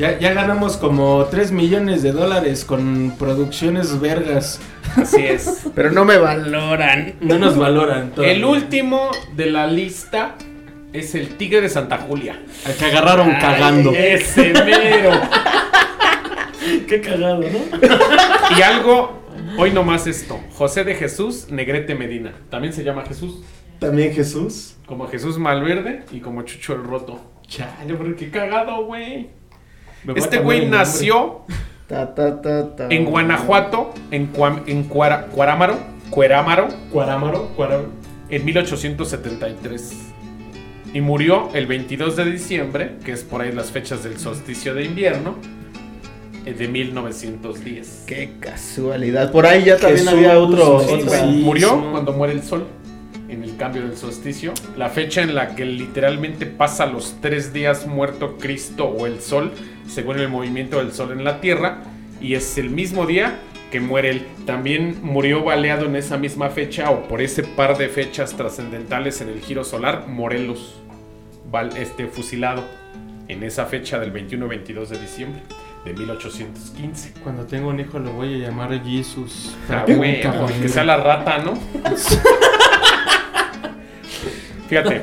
Ya, ya ganamos como 3 millones de dólares con producciones vergas. Así es. Pero no me valoran. No nos valoran. todavía. El último de la lista es el Tigre de Santa Julia. Al que agarraron cagando. Ese mero. Qué cagado, ¿no? Y algo, hoy nomás esto. José de Jesús Negrete Medina. También se llama Jesús. También Jesús. Como Jesús Malverde y como Chucho el Roto. Chale, Qué cagado, güey. Este güey nació Ta, ta, ta, ta. En Guanajuato, en, Cuam- en Cuara- Cuarámaro, Cuerámaro, Cuarámaro, Cuarámaro. en 1873. Y murió el 22 de diciembre, que es por ahí las fechas del solsticio de invierno, eh, de 1910. Qué casualidad. Por ahí ya también Jesús, había otro. sí, otra- sí. Murió cuando muere el sol, en el cambio del solsticio. La fecha en la que literalmente pasa los tres días muerto Cristo o el sol, según el movimiento del sol en la tierra. Y es el mismo día que muere él. También murió baleado en esa misma fecha o por ese par de fechas trascendentales en el giro solar, Morelos, este, fusilado en esa fecha del 21-22 de diciembre de 1815. Cuando tengo un hijo lo voy a llamar Jesus. Ah, güey, morir. sea la rata, ¿no? Fíjate,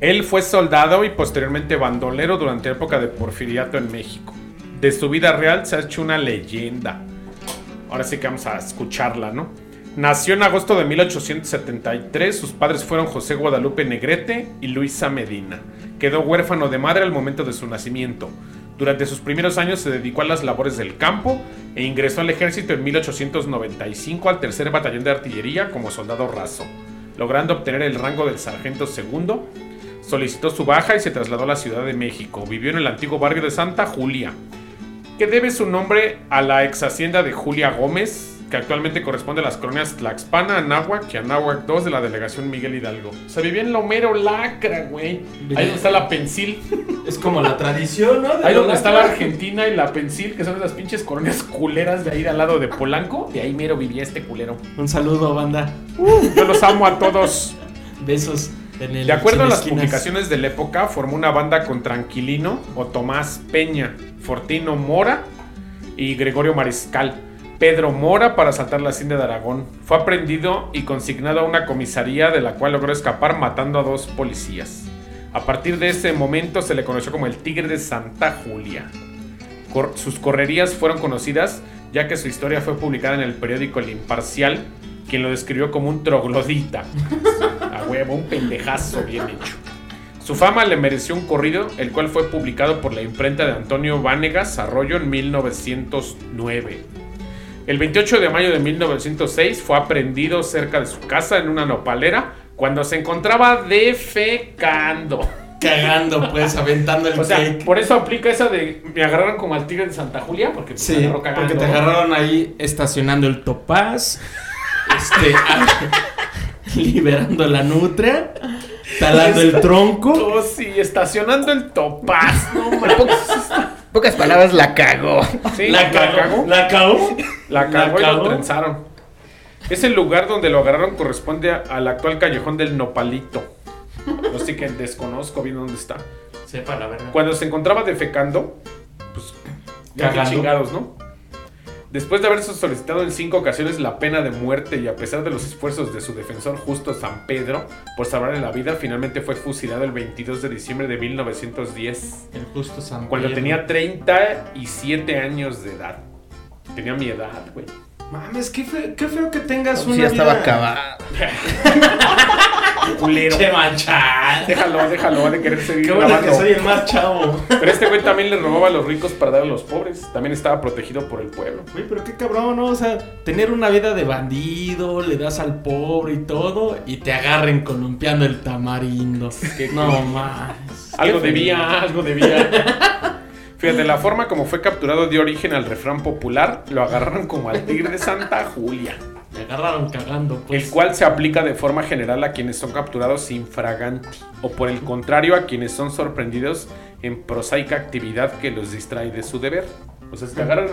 él fue soldado y posteriormente bandolero durante la época de Porfiriato en México. De su vida real se ha hecho una leyenda. Ahora sí que vamos a escucharla, ¿no? Nació en agosto de 1873, sus padres fueron José Guadalupe Negrete y Luisa Medina. Quedó huérfano de madre al momento de su nacimiento. Durante sus primeros años se dedicó a las labores del campo e ingresó al ejército en 1895 al tercer batallón de artillería como soldado raso, logrando obtener el rango del sargento segundo. Solicitó su baja y se trasladó a la Ciudad de México. Vivió en el antiguo barrio de Santa Julia, que debe su nombre a la ex hacienda de Julia Gómez, que actualmente corresponde a las colonias Tlaxpana, Anáhuac y Anáhuac 2 de la delegación Miguel Hidalgo. O sea, vivía en Lomero Lacra, güey. Ahí donde está la Pensil. Es como la tradición, ¿no? De Ahí donde está la. Argentina y la Pensil, que son esas pinches colonias culeras de ahí al lado de Polanco. De ahí mero vivía este culero. Un saludo, banda. Yo los amo a todos. Besos. En el De acuerdo a las Esquinas. publicaciones de la época, formó una banda con Tranquilino o Tomás Peña, Fortino Mora y Gregorio Mariscal. Pedro Mora para asaltar la hacienda de Aragón. Fue aprendido y consignado a una comisaría de la cual logró escapar matando a dos policías. A partir de ese momento se le conoció como el Tigre de Santa Julia. Cor- sus correrías fueron conocidas ya que su historia fue publicada en el periódico El Imparcial, quien lo describió como un troglodita. A huevo, un pendejazo bien hecho. Su fama le mereció un corrido, el cual fue publicado por la imprenta de Antonio Vánegas Arroyo en 1909. El 28 de mayo de 1906 fue aprendido cerca de su casa en una nopalera cuando se encontraba defecando. Cagando, pues, aventando el O sea, cake. por eso aplica esa de me agarraron como al tigre de Santa Julia porque Sí, agarró cagando. porque te agarraron ahí estacionando el topaz, este, a- liberando la nutria, talando el tronco. Oh, sí, estacionando el topaz. No, hombre. Pocas palabras la cagó. Sí, La cagó. La cagó. La cagó y lo trenzaron. Ese lugar donde lo agarraron corresponde a- al actual callejón del Nopalito. No sé que desconozco bien dónde está. Sepa la verdad. Cuando se encontraba defecando, pues ya chingados, ¿no? Después de haberse solicitado en cinco ocasiones la pena de muerte y a pesar de los esfuerzos de su defensor justo San Pedro por salvarle la vida, finalmente fue fusilado el 22 de diciembre de 1910, El justo San cuando Pedro. tenía 37 años de edad. Tenía mi edad, güey. Mames, qué feo, qué feo que tengas una Sí, ya estaba acabado. Culero. Che manchado. Déjalo, déjalo, va a querer seguir Qué bueno que soy el más chavo. Pero este güey también le robaba a los ricos para dar a los pobres. También estaba protegido por el pueblo. Güey, pero qué cabrón, ¿no? O sea, tener una vida de bandido, le das al pobre y todo, y te agarren columpiando el tamarindo. no más. Algo debía, algo debía. Fíjate, la forma como fue capturado dio origen al refrán popular, lo agarraron como al tigre de Santa Julia, agarraron cagando, pues. el cual se aplica de forma general a quienes son capturados infraganti, o por el contrario a quienes son sorprendidos en prosaica actividad que los distrae de su deber. O sea, si te agarran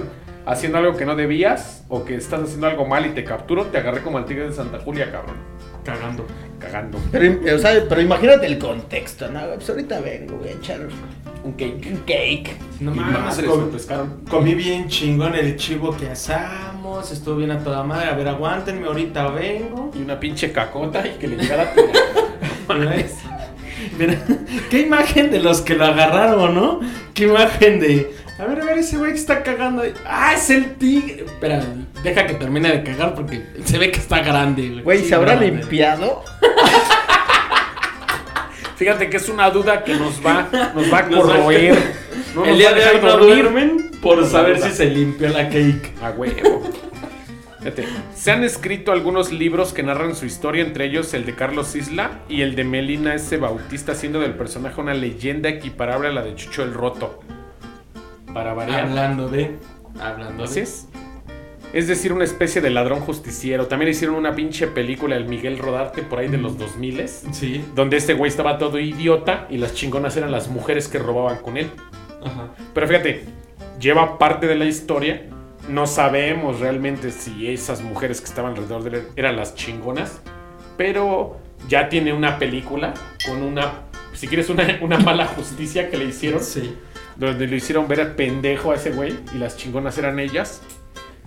haciendo algo que no debías, o que estás haciendo algo mal y te capturo, te agarré como al tigre de Santa Julia, cabrón. Cagando. Cagando. Pero, im- o sea, pero imagínate el contexto, ¿no? Pues ahorita vengo, voy a echar Un cake. un cake. No Y mames, com- pescaron. comí bien chingón el chivo que asamos, estuvo bien a toda madre. A ver, aguántenme, ahorita vengo. Y una pinche cacota y que le llegara a Mira, qué imagen de los que lo agarraron, ¿no? Qué imagen de. A ver, a ver, ese güey que está cagando. ahí. ¡Ah, es el tigre! Espera, deja que termine de cagar porque se ve que está grande, güey. Güey, Sí, ¿se habrá grande. limpiado? Fíjate que es una duda que nos va, nos va a corroer. No el día de hoy no duermen Por saber si se limpió la cake. A huevo. Fíjate, se han escrito algunos libros que narran su historia, entre ellos el de Carlos Isla y el de Melina S. Bautista, haciendo del personaje una leyenda equiparable a la de Chucho el Roto. Para variar. Hablando de. Hablando Así de. es. Es decir, una especie de ladrón justiciero. También hicieron una pinche película, el Miguel Rodarte, por ahí de los 2000 Sí. donde este güey estaba todo idiota y las chingonas eran las mujeres que robaban con él. Ajá. Pero fíjate, lleva parte de la historia. No sabemos realmente si esas mujeres que estaban alrededor de él eran las chingonas. Pero ya tiene una película con una, si quieres, una, una mala justicia que le hicieron. Sí. Donde lo hicieron ver a pendejo a ese güey y las chingonas eran ellas.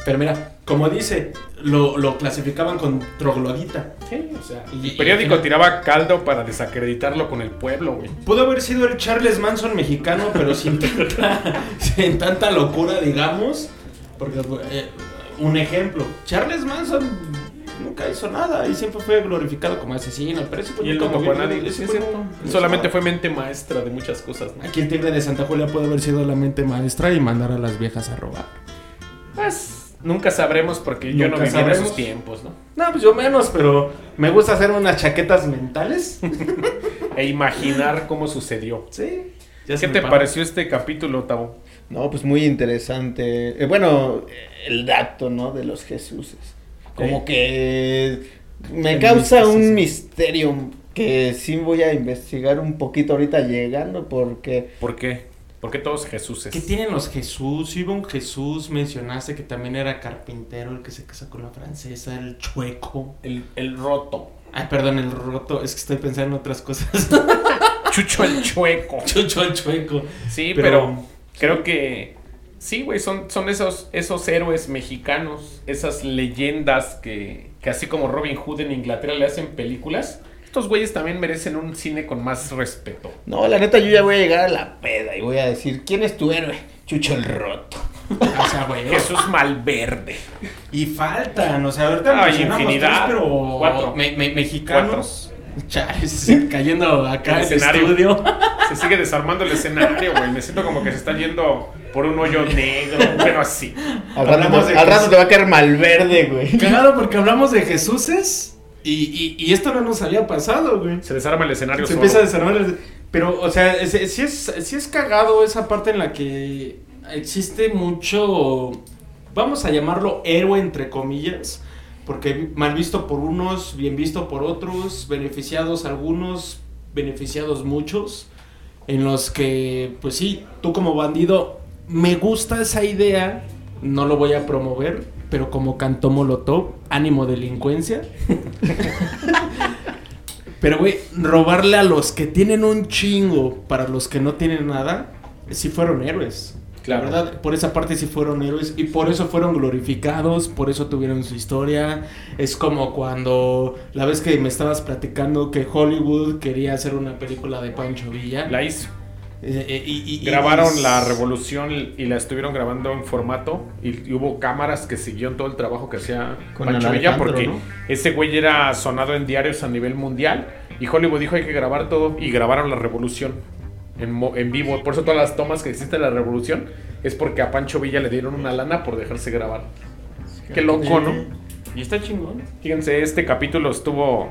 Pero mira, como dice, lo, lo clasificaban con troglodita. Sí, o sea, Y- el periódico y- tiraba caldo para desacreditarlo con el pueblo, güey. Pudo haber sido el Charles Manson mexicano, pero sin tanta, sin tanta locura, digamos. Porque, eh, un ejemplo, Charles Manson nunca hizo nada y siempre fue glorificado como asesino, pero ese Y él nunca movió- nadie. ese sí, es fue- Solamente fue mente maestra de muchas cosas, ¿no? Aquí el tigre de Santa Julia puede haber sido la mente maestra y mandar a las viejas a robar. Pues nunca sabremos porque yo no viví en esos tiempos, ¿no? No, pues yo menos, pero me gusta hacer unas chaquetas mentales. E imaginar cómo sucedió. Sí. ¿Qué te pareció este capítulo, Tavo? No, pues muy interesante. Eh, bueno, el dato, ¿no? De los Jesuses. Como que me El causa un misterio que sí voy a investigar un poquito ahorita llegando porque... ¿Por qué? ¿Por qué todos Jesuses? ¿Qué tienen los Jesús? Iba un Jesús, mencionaste que también era carpintero, el que se casa con la francesa, el chueco. El, el roto. Ay, perdón, el roto, es que estoy pensando en otras cosas. Chucho el chueco. Chucho el chueco. Sí, Pero- pero, creo que sí, güey, son, son esos, esos héroes mexicanos, esas leyendas que, que así como Robin Hood en Inglaterra le hacen películas, estos güeyes también merecen un cine con más respeto. No, la neta yo ya voy a llegar a la peda y voy a decir, ¿quién es tu héroe? Chucho el Roto. O sea, güey. Jesús Malverde. Y faltan, o sea, ahorita Ay, mencionamos infinidad. tres, pero Cuatro. me- me- mexicanos. Chale, sí, cayendo acá El en el escenario. estudio. Se sigue desarmando el escenario, güey. Me siento como que se está yendo por un hoyo negro, pero así. Al rato, Hablamos te- al rato te va a caer Malverde, güey. Claro, porque hablamos de Jesuses y, y, y esto no nos había pasado, güey. Se desarma el escenario Se solo. empieza a desarmar. el- Pero, o sea, es- es- es, es cagado esa parte en la que existe mucho, vamos a llamarlo héroe entre comillas, porque mal visto por unos, bien visto por otros, beneficiados algunos, beneficiados muchos, en los que, pues sí, tú como bandido, me gusta esa idea, no lo voy a promover, pero como cantó Molotov, ánimo delincuencia. Pero, güey, robarle a los que tienen un chingo para los que no tienen nada, sí fueron héroes. Claro. La verdad, por esa parte sí fueron héroes y por eso fueron glorificados, por eso tuvieron su historia. Es como cuando la vez que me estabas platicando que Hollywood quería hacer una película de Pancho Villa. La hizo. Eh, eh, y- Grabaron y- la revolución y la estuvieron grabando en formato y, y hubo cámaras que siguieron todo el trabajo que hacía Con Pancho Villa Alejandro, porque ¿no? ese güey era sonado en diarios a nivel mundial y Hollywood dijo hay que grabar todo y grabaron la revolución en, en vivo. Por eso todas las tomas que existe de la revolución es porque a Pancho Villa le dieron una lana por dejarse grabar. Qué loco, ¿no? Y está chingón. Fíjense, este capítulo estuvo.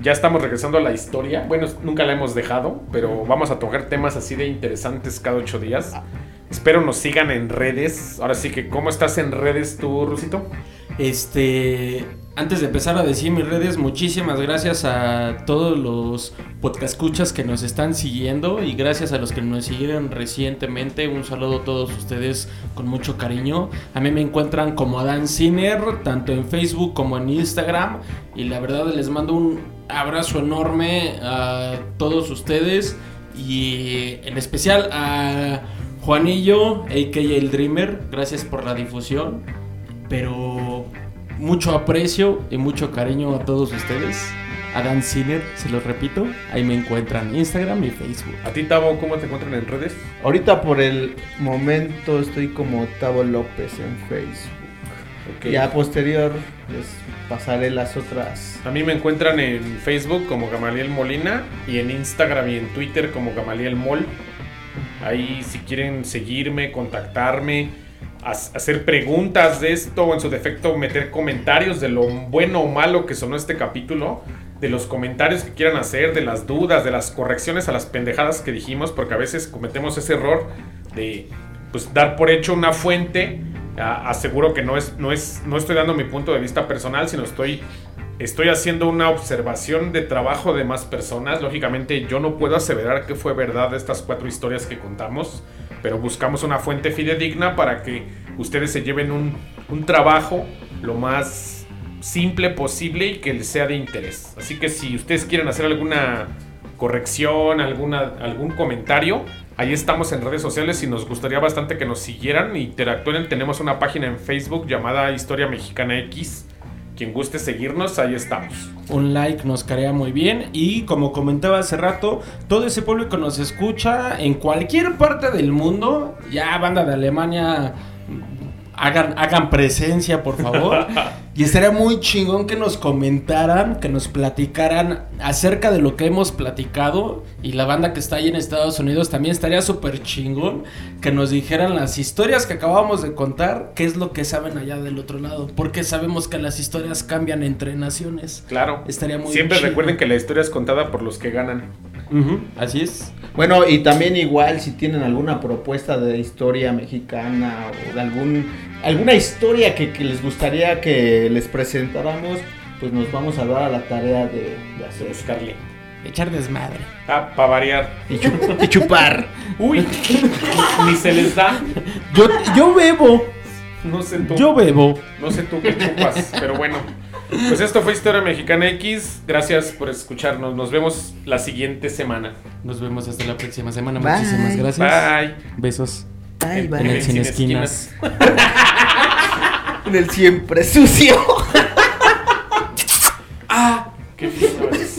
Ya estamos regresando a la historia. Bueno, nunca la hemos dejado, pero vamos a tocar temas así de interesantes cada ocho días. Espero nos sigan en redes. Ahora sí que, ¿cómo estás en redes tú, Rusito? Este, antes de empezar a decir mis redes, muchísimas gracias a todos los podcascuchas que nos están siguiendo y gracias a los que nos siguieron recientemente. Un saludo a todos ustedes con mucho cariño. A mí me encuentran como Adán Ciner, tanto en Facebook como en Instagram. Y la verdad les mando un abrazo enorme a todos ustedes y en especial a Juanillo, a.k.a. el Dreamer. Gracias por la difusión pero mucho aprecio y mucho cariño a todos ustedes. Adán Sinner, se los repito, ahí me encuentran Instagram y Facebook. A ti, Tavo, ¿cómo te encuentran en redes? Ahorita por el momento estoy como Tavo López en Facebook. Ok. Ya posterior les pasaré las otras. A mí me encuentran en Facebook como Gamaliel Molina y en Instagram y en Twitter como Gamaliel Mol. Ahí si quieren seguirme, contactarme, hacer preguntas de esto o en su defecto meter comentarios de lo bueno o malo que sonó este capítulo, de los comentarios que quieran hacer, de las dudas, de las correcciones a las pendejadas que dijimos, porque a veces cometemos ese error de pues dar por hecho una fuente. Aseguro que no es, no es, no estoy dando mi punto de vista personal, sino estoy Estoy haciendo una observación de trabajo de más personas. Lógicamente yo no puedo aseverar que fue verdad estas cuatro historias que contamos, pero buscamos una fuente fidedigna para que ustedes se lleven un, un trabajo lo más simple posible y que les sea de interés. Así que si ustedes quieren hacer alguna corrección, alguna, algún comentario, ahí estamos en redes sociales y nos gustaría bastante que nos siguieran interactúen. Tenemos una página en Facebook llamada Historia Mexicana X. Quien guste seguirnos, ahí estamos. Un like nos caería muy bien. Y como comentaba hace rato, todo ese público nos escucha en cualquier parte del mundo. Ya, banda de Alemania, hagan, hagan presencia, por favor. y estaría muy chingón que nos comentaran, que nos platicaran acerca de lo que hemos platicado. Y la banda que está ahí en Estados Unidos también estaría súper chingón que nos dijeran las historias que acabamos de contar, qué es lo que saben allá del otro lado. Porque sabemos que las historias cambian entre naciones. Claro. Estaría muy Siempre recuerden que la historia es contada por los que ganan. Ujú, así es. Bueno, y también igual si tienen alguna propuesta de historia mexicana o de algún alguna historia que, que les gustaría que les presentáramos, pues nos vamos a dar a la tarea de, de De hacer buscarle. Echar desmadre. Ah, para variar. y, chu- y chupar. Uy, ni se les da. Yo, yo bebo. No sé tú. Yo bebo. No sé tú qué chupas, pero bueno. Pues esto fue Historia Mexicana X. Gracias por escucharnos. Nos vemos la siguiente semana. Nos vemos hasta la próxima semana. Bye. Muchísimas gracias. Bye. Besos. Bye, En bye. el Sin Esquinas. En el siempre sucio. Qué fino eres.